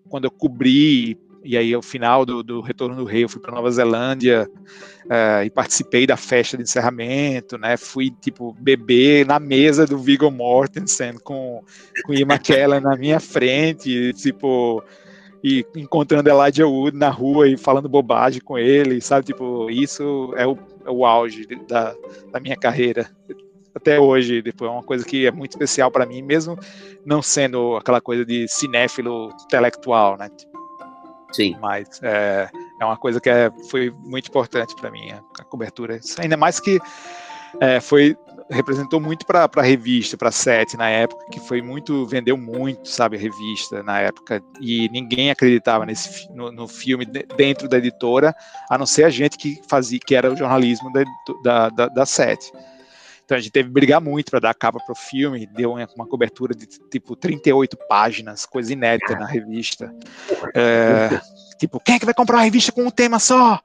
quando eu cobri e aí ao final do, do Retorno do Rei eu fui para Nova Zelândia uh, e participei da festa de encerramento, né? Fui tipo beber na mesa do Viggo Mortensen com com Ian McKellen na minha frente, tipo e encontrando Elijah Wood na rua e falando bobagem com ele, sabe? Tipo, isso é o, é o auge da, da minha carreira até hoje. Tipo, é uma coisa que é muito especial para mim, mesmo não sendo aquela coisa de cinéfilo intelectual, né? Sim. Mas é, é uma coisa que é, foi muito importante para mim, a, a cobertura. Ainda mais que é, foi representou muito para a revista, para a Sete na época, que foi muito vendeu muito, sabe, a revista na época e ninguém acreditava nesse no, no filme dentro da editora, a não ser a gente que fazia, que era o jornalismo da da, da, da Sete. Então a gente teve que brigar muito para dar capa para o filme, deu uma, uma, cobertura de tipo 38 páginas, coisa inédita na revista. É, tipo, quem é que vai comprar uma revista com um tema só?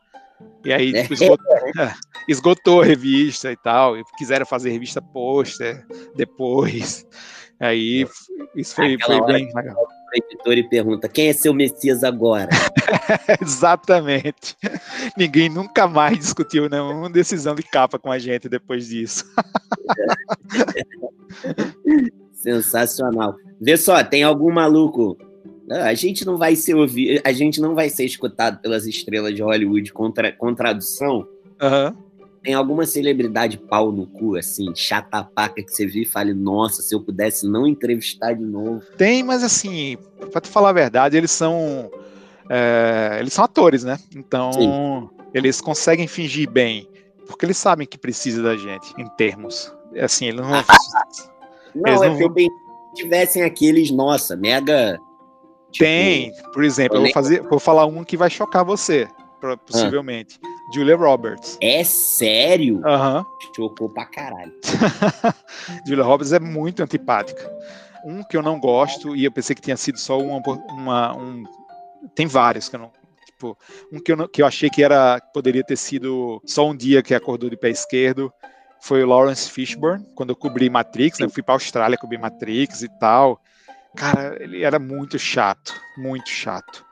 E aí tipo, esgotou, é, esgotou, a revista e tal. E quiseram fazer revista pôster depois. Aí isso foi, foi bem legal. O editor e pergunta: quem é seu Messias agora? Exatamente. Ninguém nunca mais discutiu nenhuma decisão de capa com a gente depois disso. Sensacional. Vê só, tem algum maluco. A gente não vai ser ouvido, a gente não vai ser escutado pelas estrelas de Hollywood com, tra com tradução. Uhum. Tem alguma celebridade pau no cu, assim, chata paca que você viu e fale, nossa, se eu pudesse não entrevistar de novo. Tem, mas assim, pra te falar a verdade, eles são. É, eles são atores, né? Então, Sim. eles conseguem fingir bem, porque eles sabem que precisa da gente, em termos. É assim, eles não. não, eles é não... que eu tivessem aqueles, nossa, mega. Tipo, Tem, por exemplo, eu vou, fazer, vou falar um que vai chocar você, possivelmente. Ah. Julia Roberts. É sério? Aham. Uhum. Chocou pra caralho. Julia Roberts é muito antipática. Um que eu não gosto, e eu pensei que tinha sido só uma. uma um, tem vários que eu não. Tipo, um que eu, não, que eu achei que era poderia ter sido só um dia que acordou de pé esquerdo foi o Lawrence Fishburne, quando eu cobri Matrix, né? Eu fui pra Austrália cobrir Matrix e tal. Cara, ele era muito chato, muito chato.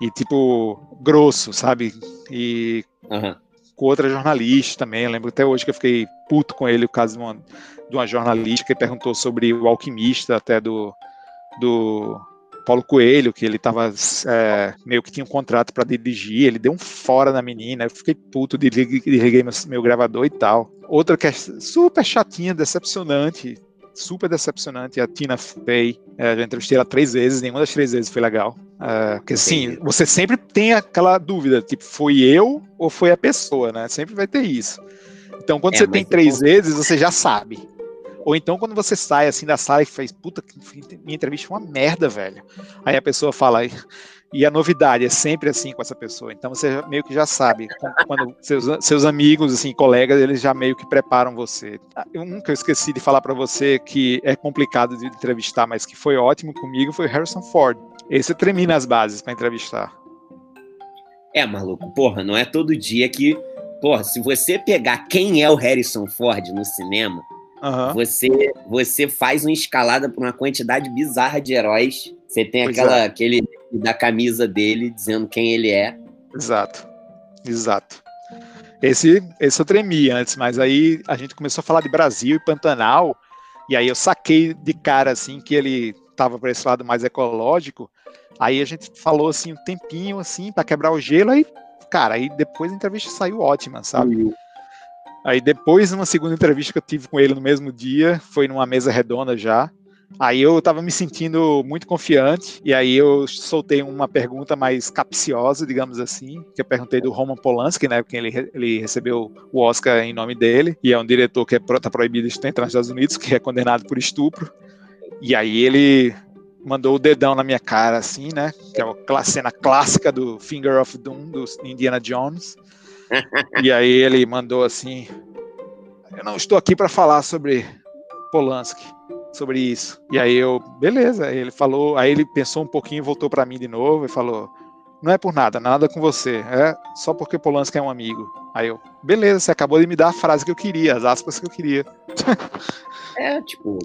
E, tipo, grosso, sabe? E Uhum. Com outra jornalista também. Eu lembro até hoje que eu fiquei puto com ele, o caso de uma, de uma jornalista que perguntou sobre o alquimista, até do, do Paulo Coelho, que ele tava é, meio que tinha um contrato para dirigir, ele deu um fora na menina, eu fiquei puto, desliguei meu, meu gravador e tal. Outra que é super chatinha, decepcionante, super decepcionante, a Tina Fey. É, já entrevistei ela três vezes, nenhuma das três vezes foi legal. É, porque assim, você sempre tem aquela dúvida, tipo, foi eu ou foi a pessoa, né? Sempre vai ter isso. Então, quando é, você tem três vezes, você já sabe. Ou então, quando você sai assim da sala e faz, puta, minha entrevista foi uma merda, velho. Aí a pessoa fala, e a novidade é sempre assim com essa pessoa. Então você meio que já sabe. Quando seus, seus amigos, assim, colegas, eles já meio que preparam você. Que eu esqueci de falar para você que é complicado de entrevistar, mas que foi ótimo comigo foi Harrison Ford. Esse tremi nas bases para entrevistar. É, maluco, porra, não é todo dia que. Porra, se você pegar quem é o Harrison Ford no cinema, uhum. você, você faz uma escalada para uma quantidade bizarra de heróis. Você tem aquela, é. aquele da camisa dele dizendo quem ele é. Exato, exato. Esse, esse eu tremia antes, mas aí a gente começou a falar de Brasil e Pantanal, e aí eu saquei de cara assim que ele estava para esse lado mais ecológico. Aí a gente falou assim um tempinho assim para quebrar o gelo aí, cara, aí depois a entrevista saiu ótima, sabe? Uhum. Aí depois, uma segunda entrevista que eu tive com ele no mesmo dia, foi numa mesa redonda já. Aí eu estava me sentindo muito confiante, e aí eu soltei uma pergunta mais capciosa, digamos assim, que eu perguntei do Roman Polanski, né, porque ele, ele recebeu o Oscar em nome dele, e é um diretor que está é, tá proibido de entrar nos Estados Unidos, que é condenado por estupro. E aí ele mandou o dedão na minha cara, assim, né, que é a cena clássica do Finger of Doom, do Indiana Jones. e aí ele mandou assim, eu não estou aqui para falar sobre Polanski sobre isso. E aí eu, beleza, ele falou, aí ele pensou um pouquinho, voltou para mim de novo e falou: "Não é por nada, nada com você, é só porque Polanski é um amigo". Aí eu, beleza, você acabou de me dar a frase que eu queria, as aspas que eu queria. é, tipo,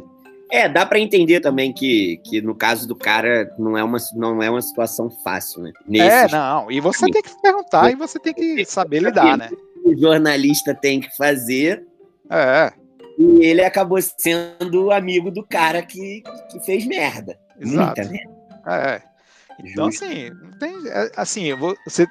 é, dá para entender também que, que no caso do cara não é uma, não é uma situação fácil, né? Nesse é, não, e você tem que perguntar e você tem que saber lidar, né? O jornalista tem que fazer. É. E ele acabou sendo amigo do cara que, que fez merda. Exato. Muita merda. É. Então, Justo. assim, tem, é, assim você,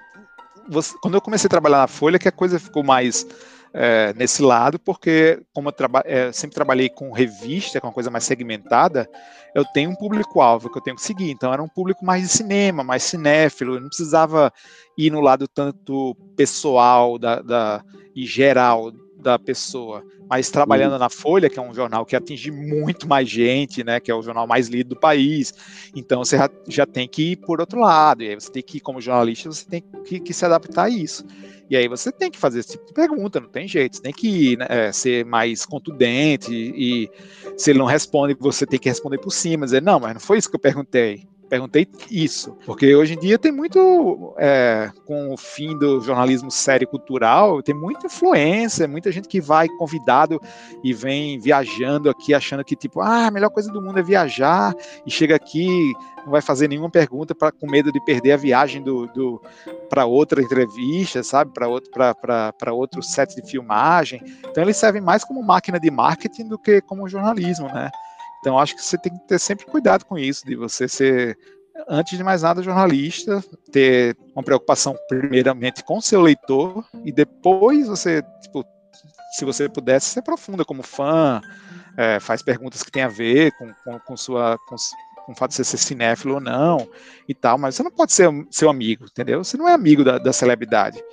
você, quando eu comecei a trabalhar na Folha, que a coisa ficou mais é, nesse lado, porque como eu traba, é, sempre trabalhei com revista, com uma coisa mais segmentada, eu tenho um público-alvo que eu tenho que seguir. Então, era um público mais de cinema, mais cinéfilo, eu não precisava ir no lado tanto pessoal da, da e geral da pessoa. Mas trabalhando uhum. na Folha, que é um jornal que atinge muito mais gente, né? Que é o jornal mais lido do país. Então você já, já tem que ir por outro lado. E aí você tem que, como jornalista, você tem que, que se adaptar a isso. E aí você tem que fazer esse tipo de pergunta, não tem jeito. Você tem que né, é, ser mais contundente e, e, se ele não responde, você tem que responder por cima, dizer, não, mas não foi isso que eu perguntei. Perguntei isso, porque hoje em dia tem muito, é, com o fim do jornalismo sério cultural, tem muita influência, muita gente que vai convidado e vem viajando aqui achando que, tipo, ah, a melhor coisa do mundo é viajar, e chega aqui, não vai fazer nenhuma pergunta pra, com medo de perder a viagem do, do para outra entrevista, sabe, para outro, outro set de filmagem. Então eles servem mais como máquina de marketing do que como jornalismo, né? Então, acho que você tem que ter sempre cuidado com isso, de você ser, antes de mais nada, jornalista, ter uma preocupação, primeiramente, com seu leitor, e depois você, tipo, se você pudesse, se aprofunda como fã, é, faz perguntas que têm a ver com, com, com sua. Com, com o fato de você ser cinéfilo ou não, e tal, mas você não pode ser seu amigo, entendeu? Você não é amigo da, da celebridade.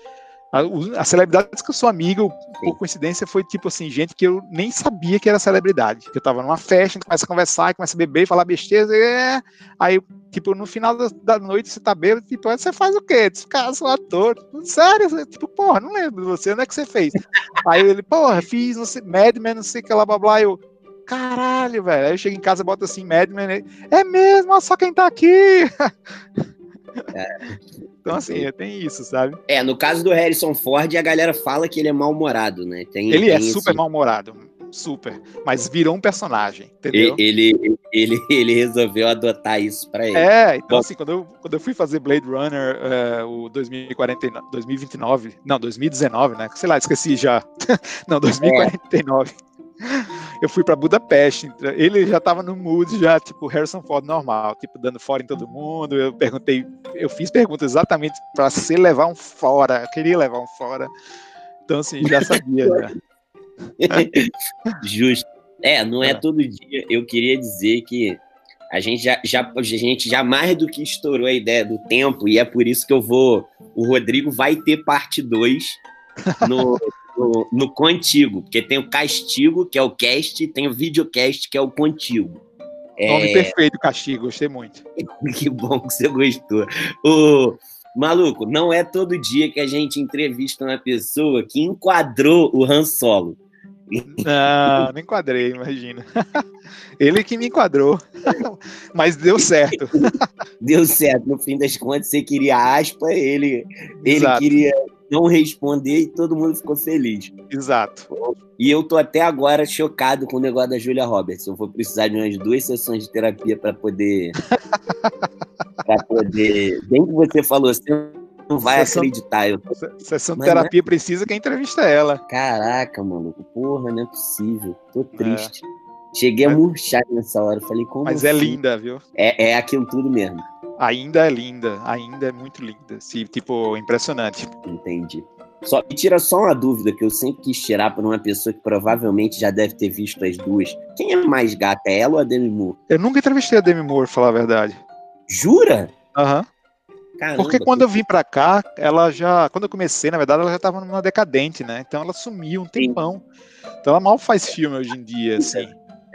As celebridades que eu sou amigo, por coincidência, foi tipo assim, gente que eu nem sabia que era celebridade. Eu tava numa festa, a começa a conversar, começa a beber, falar besteira, é... aí, tipo, no final da, da, noite você tá bêbado, tipo, você faz o quê? Cara, sou ator. Sério? Tipo, porra, não lembro de você, onde é que você fez? aí ele, porra, fiz, não sei, Madman, não sei o que lá, blá, blá, eu, caralho, velho. Aí eu chego em casa, boto assim, Madman, ele, é mesmo, só quem tá aqui. É. Então, assim, tem isso, sabe? É, no caso do Harrison Ford, a galera fala que ele é mal-humorado, né? Tem, ele é tem é super esse... mal-humorado, super. Mas virou um personagem, entendeu? Ele, ele, ele resolveu adotar isso pra ele. É, então, Bom, assim, quando eu, quando eu fui fazer Blade Runner, uh, o 2049, 2029, não, 2019, né? Sei lá, esqueci já. não, 2049. Eu fui para Budapeste. Ele já estava no mood, já, tipo, Harrison Ford normal, tipo, dando fora em todo mundo. Eu perguntei, eu fiz perguntas exatamente para se levar um fora. Eu queria levar um fora. Então, assim, já sabia. já. Justo. É, não é, é todo dia. Eu queria dizer que a gente já, já, a gente já mais do que estourou a ideia do tempo, e é por isso que eu vou. O Rodrigo vai ter parte 2 no, no, no Contigo, porque tem o Castigo, que é o cast, e tem o videocast, que é o Contigo. Nome é... perfeito, Castigo, gostei muito. que bom que você gostou. O... Maluco, não é todo dia que a gente entrevista uma pessoa que enquadrou o Han Solo. Não, não enquadrei, imagina. Ele que me enquadrou, mas deu certo. Deu certo, no fim das contas, você queria aspa, ele, ele queria não responder e todo mundo ficou feliz. Exato. E eu tô até agora chocado com o negócio da Julia Roberts. Eu vou precisar de umas duas sessões de terapia para poder. para poder. Bem que você falou, você não vai sessão, acreditar. Eu... Sessão de terapia é... precisa que entrevista ela. Caraca, maluco. Porra, não é possível. Tô triste. É. Cheguei a murchar nessa hora. Falei, como Mas é assim? é linda, viu? É, é aquilo tudo mesmo ainda é linda, ainda é muito linda. Se, tipo, impressionante. Entendi. Só me tira só uma dúvida que eu sempre quis tirar para uma pessoa que provavelmente já deve ter visto as duas. Quem é mais gata, é ela ou a Demi Moore? Eu nunca entrevistei a Demi Moore, falar a verdade. Jura? Aham. Uhum. Caramba, Porque quando eu vim pra cá, ela já. Quando eu comecei, na verdade, ela já tava numa decadente, né? Então ela sumiu um tempão. Então ela mal faz filme hoje em dia, assim.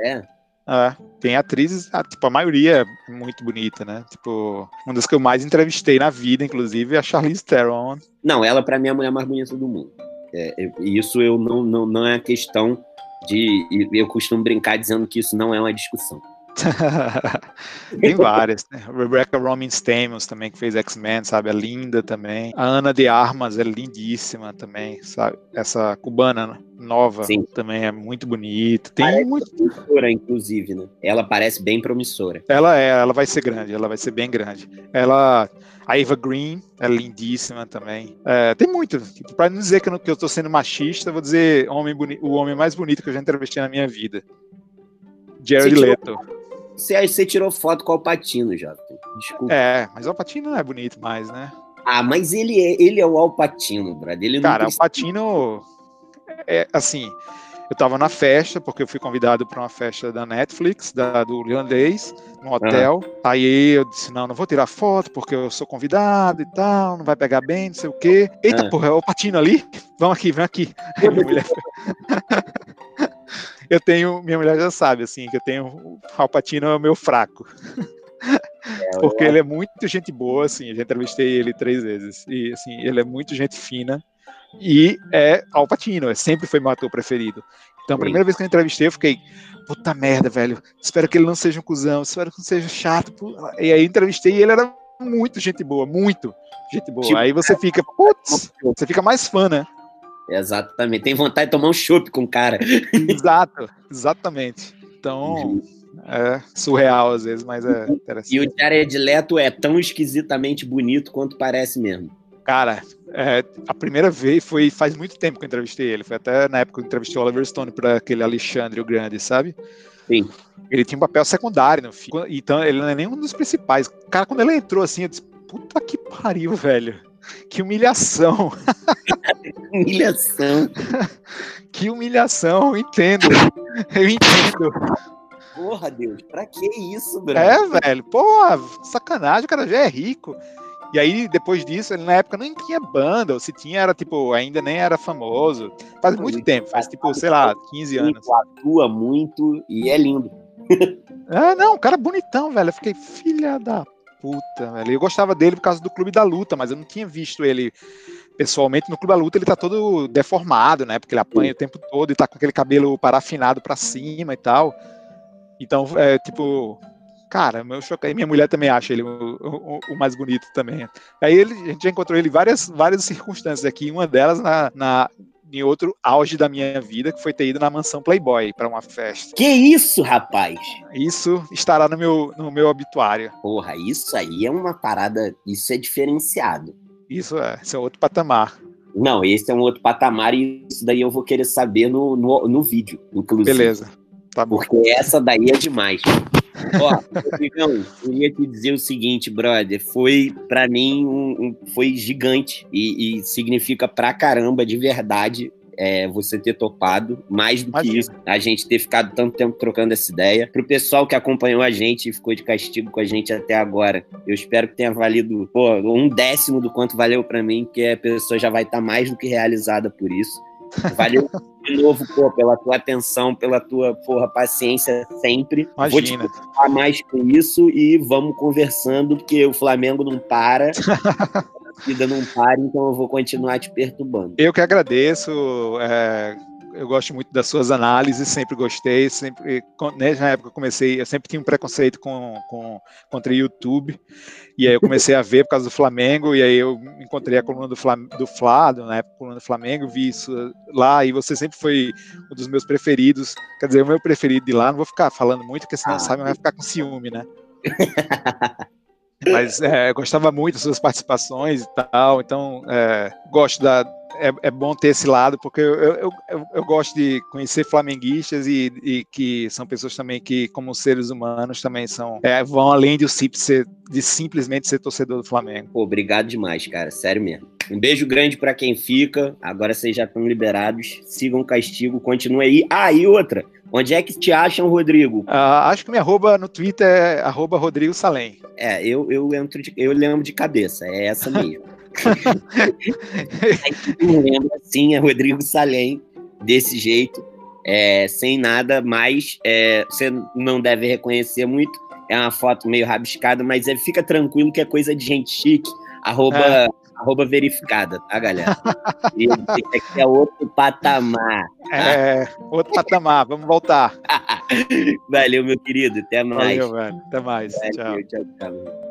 É. É, tem atrizes, a, tipo, a maioria é muito bonita, né? Tipo, uma das que eu mais entrevistei na vida, inclusive, é a Charlize Theron. Não, ela para mim é a mulher mais bonita do mundo. É, isso eu não, não, não é questão de. Eu costumo brincar dizendo que isso não é uma discussão. Tem várias. Né? Rebecca Roman Stamos também, que fez X-Men, sabe? É linda também. A Ana de Armas é lindíssima também, sabe? Essa cubana nova Sim. também é muito bonita. Tem parece muito. promissora, inclusive, né? Ela parece bem promissora. Ela é, ela vai ser grande, ela vai ser bem grande. Ela. A Eva Green é lindíssima também. É, tem muito. Tipo, Para não dizer que eu, que eu tô sendo machista, vou dizer homem boni... o homem mais bonito que eu já entrevistei na minha vida. Jared Leto. Você, você tirou foto com o Alpatino, já. Desculpa. É, mas o Alpatino não é bonito mais, né? Ah, mas ele é, ele é o Alpatino, brother. Ele Cara, o Alpatino é assim. eu tava na festa, porque eu fui convidado para uma festa da Netflix, da, do irlandês, no hotel. Uhum. Aí eu disse, não, não vou tirar foto, porque eu sou convidado e tal, não vai pegar bem, não sei o quê. Eita, uhum. porra, é o Patino ali? Vamos aqui, vem aqui. eu tenho, minha mulher já sabe, assim, que eu tenho, o Alpatino é o meu fraco. É, porque ele é muito gente boa, assim, eu já entrevistei ele três vezes, e assim, ele é muito gente fina, e é Alpatino, é, sempre foi meu ator preferido. Então, a primeira vez que eu entrevistei, eu fiquei, puta merda, velho, espero que ele não seja um cuzão, espero que não seja chato. E aí entrevistei e ele era muito gente boa, muito gente boa. Tipo, aí você fica, putz, você fica mais fã, né? Exatamente, tem vontade de tomar um chopp com o cara. Exato, exatamente. Então, é surreal às vezes, mas é interessante. E o Jared Leto é tão esquisitamente bonito quanto parece mesmo. Cara, é, a primeira vez foi faz muito tempo que eu entrevistei ele. Foi até na época que eu entrevistei o Oliver Stone para aquele Alexandre o Grande, sabe? Sim. Ele tinha um papel secundário no filme. Então ele não é nenhum dos principais. Cara, quando ele entrou assim, eu disse: Puta que pariu, velho. Que humilhação. humilhação. que humilhação, eu entendo. Eu entendo. Porra, Deus, pra que isso, bro? É, velho. Porra, sacanagem, o cara já é rico. E aí, depois disso, ele na época nem tinha banda, ou se tinha, era tipo, ainda nem era famoso. Faz muito tempo, faz tipo, sei lá, 15 anos. Atua muito e é lindo. É, não, um cara bonitão, velho. Eu fiquei, filha da puta, velho. Eu gostava dele por causa do Clube da Luta, mas eu não tinha visto ele pessoalmente no Clube da Luta. Ele tá todo deformado, né? Porque ele apanha o tempo todo e tá com aquele cabelo parafinado pra cima e tal. Então, é tipo, Cara, eu choquei. Minha mulher também acha ele o, o, o, mais bonito também. Aí ele, a gente já encontrou ele em várias, várias circunstâncias aqui. Uma delas na, na, em outro auge da minha vida, que foi ter ido na mansão Playboy para uma festa. Que isso, rapaz? Isso estará no meu, no meu obituário. Porra, isso aí é uma parada. Isso é diferenciado. Isso é, isso é outro patamar. Não, esse é um outro patamar e isso daí eu vou querer saber no, no, no vídeo, inclusive. Beleza. Tá bom. Porque essa daí é demais. Ó, Rodrigão, eu ia te dizer o seguinte, brother, foi para mim um, um, foi gigante e, e, significa pra caramba de verdade é, você ter topado, mais do Imagina. que isso, a gente ter ficado tanto tempo trocando essa ideia. Pro pessoal que acompanhou a gente e ficou de castigo com a gente até agora, eu espero que tenha valido pô, um décimo do quanto valeu para mim, que a pessoa já vai estar tá mais do que realizada por isso. Valeu de novo, pô, pela tua atenção, pela tua porra, paciência sempre. Imagina. Vou te mais com isso e vamos conversando, porque o Flamengo não para. vida não para, então eu vou continuar te perturbando. Eu que agradeço. É eu gosto muito das suas análises, sempre gostei, sempre, né, na época eu comecei, eu sempre tinha um preconceito com, com, contra o YouTube, e aí eu comecei a ver por causa do Flamengo, e aí eu encontrei a coluna do, Flam, do Flado, na época, coluna do Flamengo, vi isso lá, e você sempre foi um dos meus preferidos, quer dizer, o meu preferido de lá, não vou ficar falando muito, porque senão ah, sabe, vai ficar com ciúme, né? Mas é, gostava muito das suas participações e tal, então é, gosto da, é, é, bom ter esse lado, porque eu, eu, eu, eu gosto de conhecer flamenguistas e, e, que são pessoas também que, como seres humanos, também são é, vão além de, de simplesmente ser torcedor do Flamengo. Pô, obrigado demais, cara, sério mesmo. Um beijo grande para quem fica. Agora vocês já estão liberados. Sigam o castigo, continue aí. Ah, e outra. Onde é que te acham, Rodrigo? Uh, acho que minha arroba no Twitter é arroba Rodrigo Salem. É, eu, eu entro de, eu lembro de cabeça, é essa mesmo. Aí quem lembra assim é Rodrigo Salem, desse jeito, é, sem nada, mas é, você não deve reconhecer muito. É uma foto meio rabiscada, mas é, fica tranquilo que é coisa de gente chique. Arroba é arroba verificada, tá, galera? E aqui é outro patamar. Tá? É, outro patamar, vamos voltar. Valeu, meu querido, até mais. Valeu, velho, até mais. Valeu, tchau, tchau. tchau.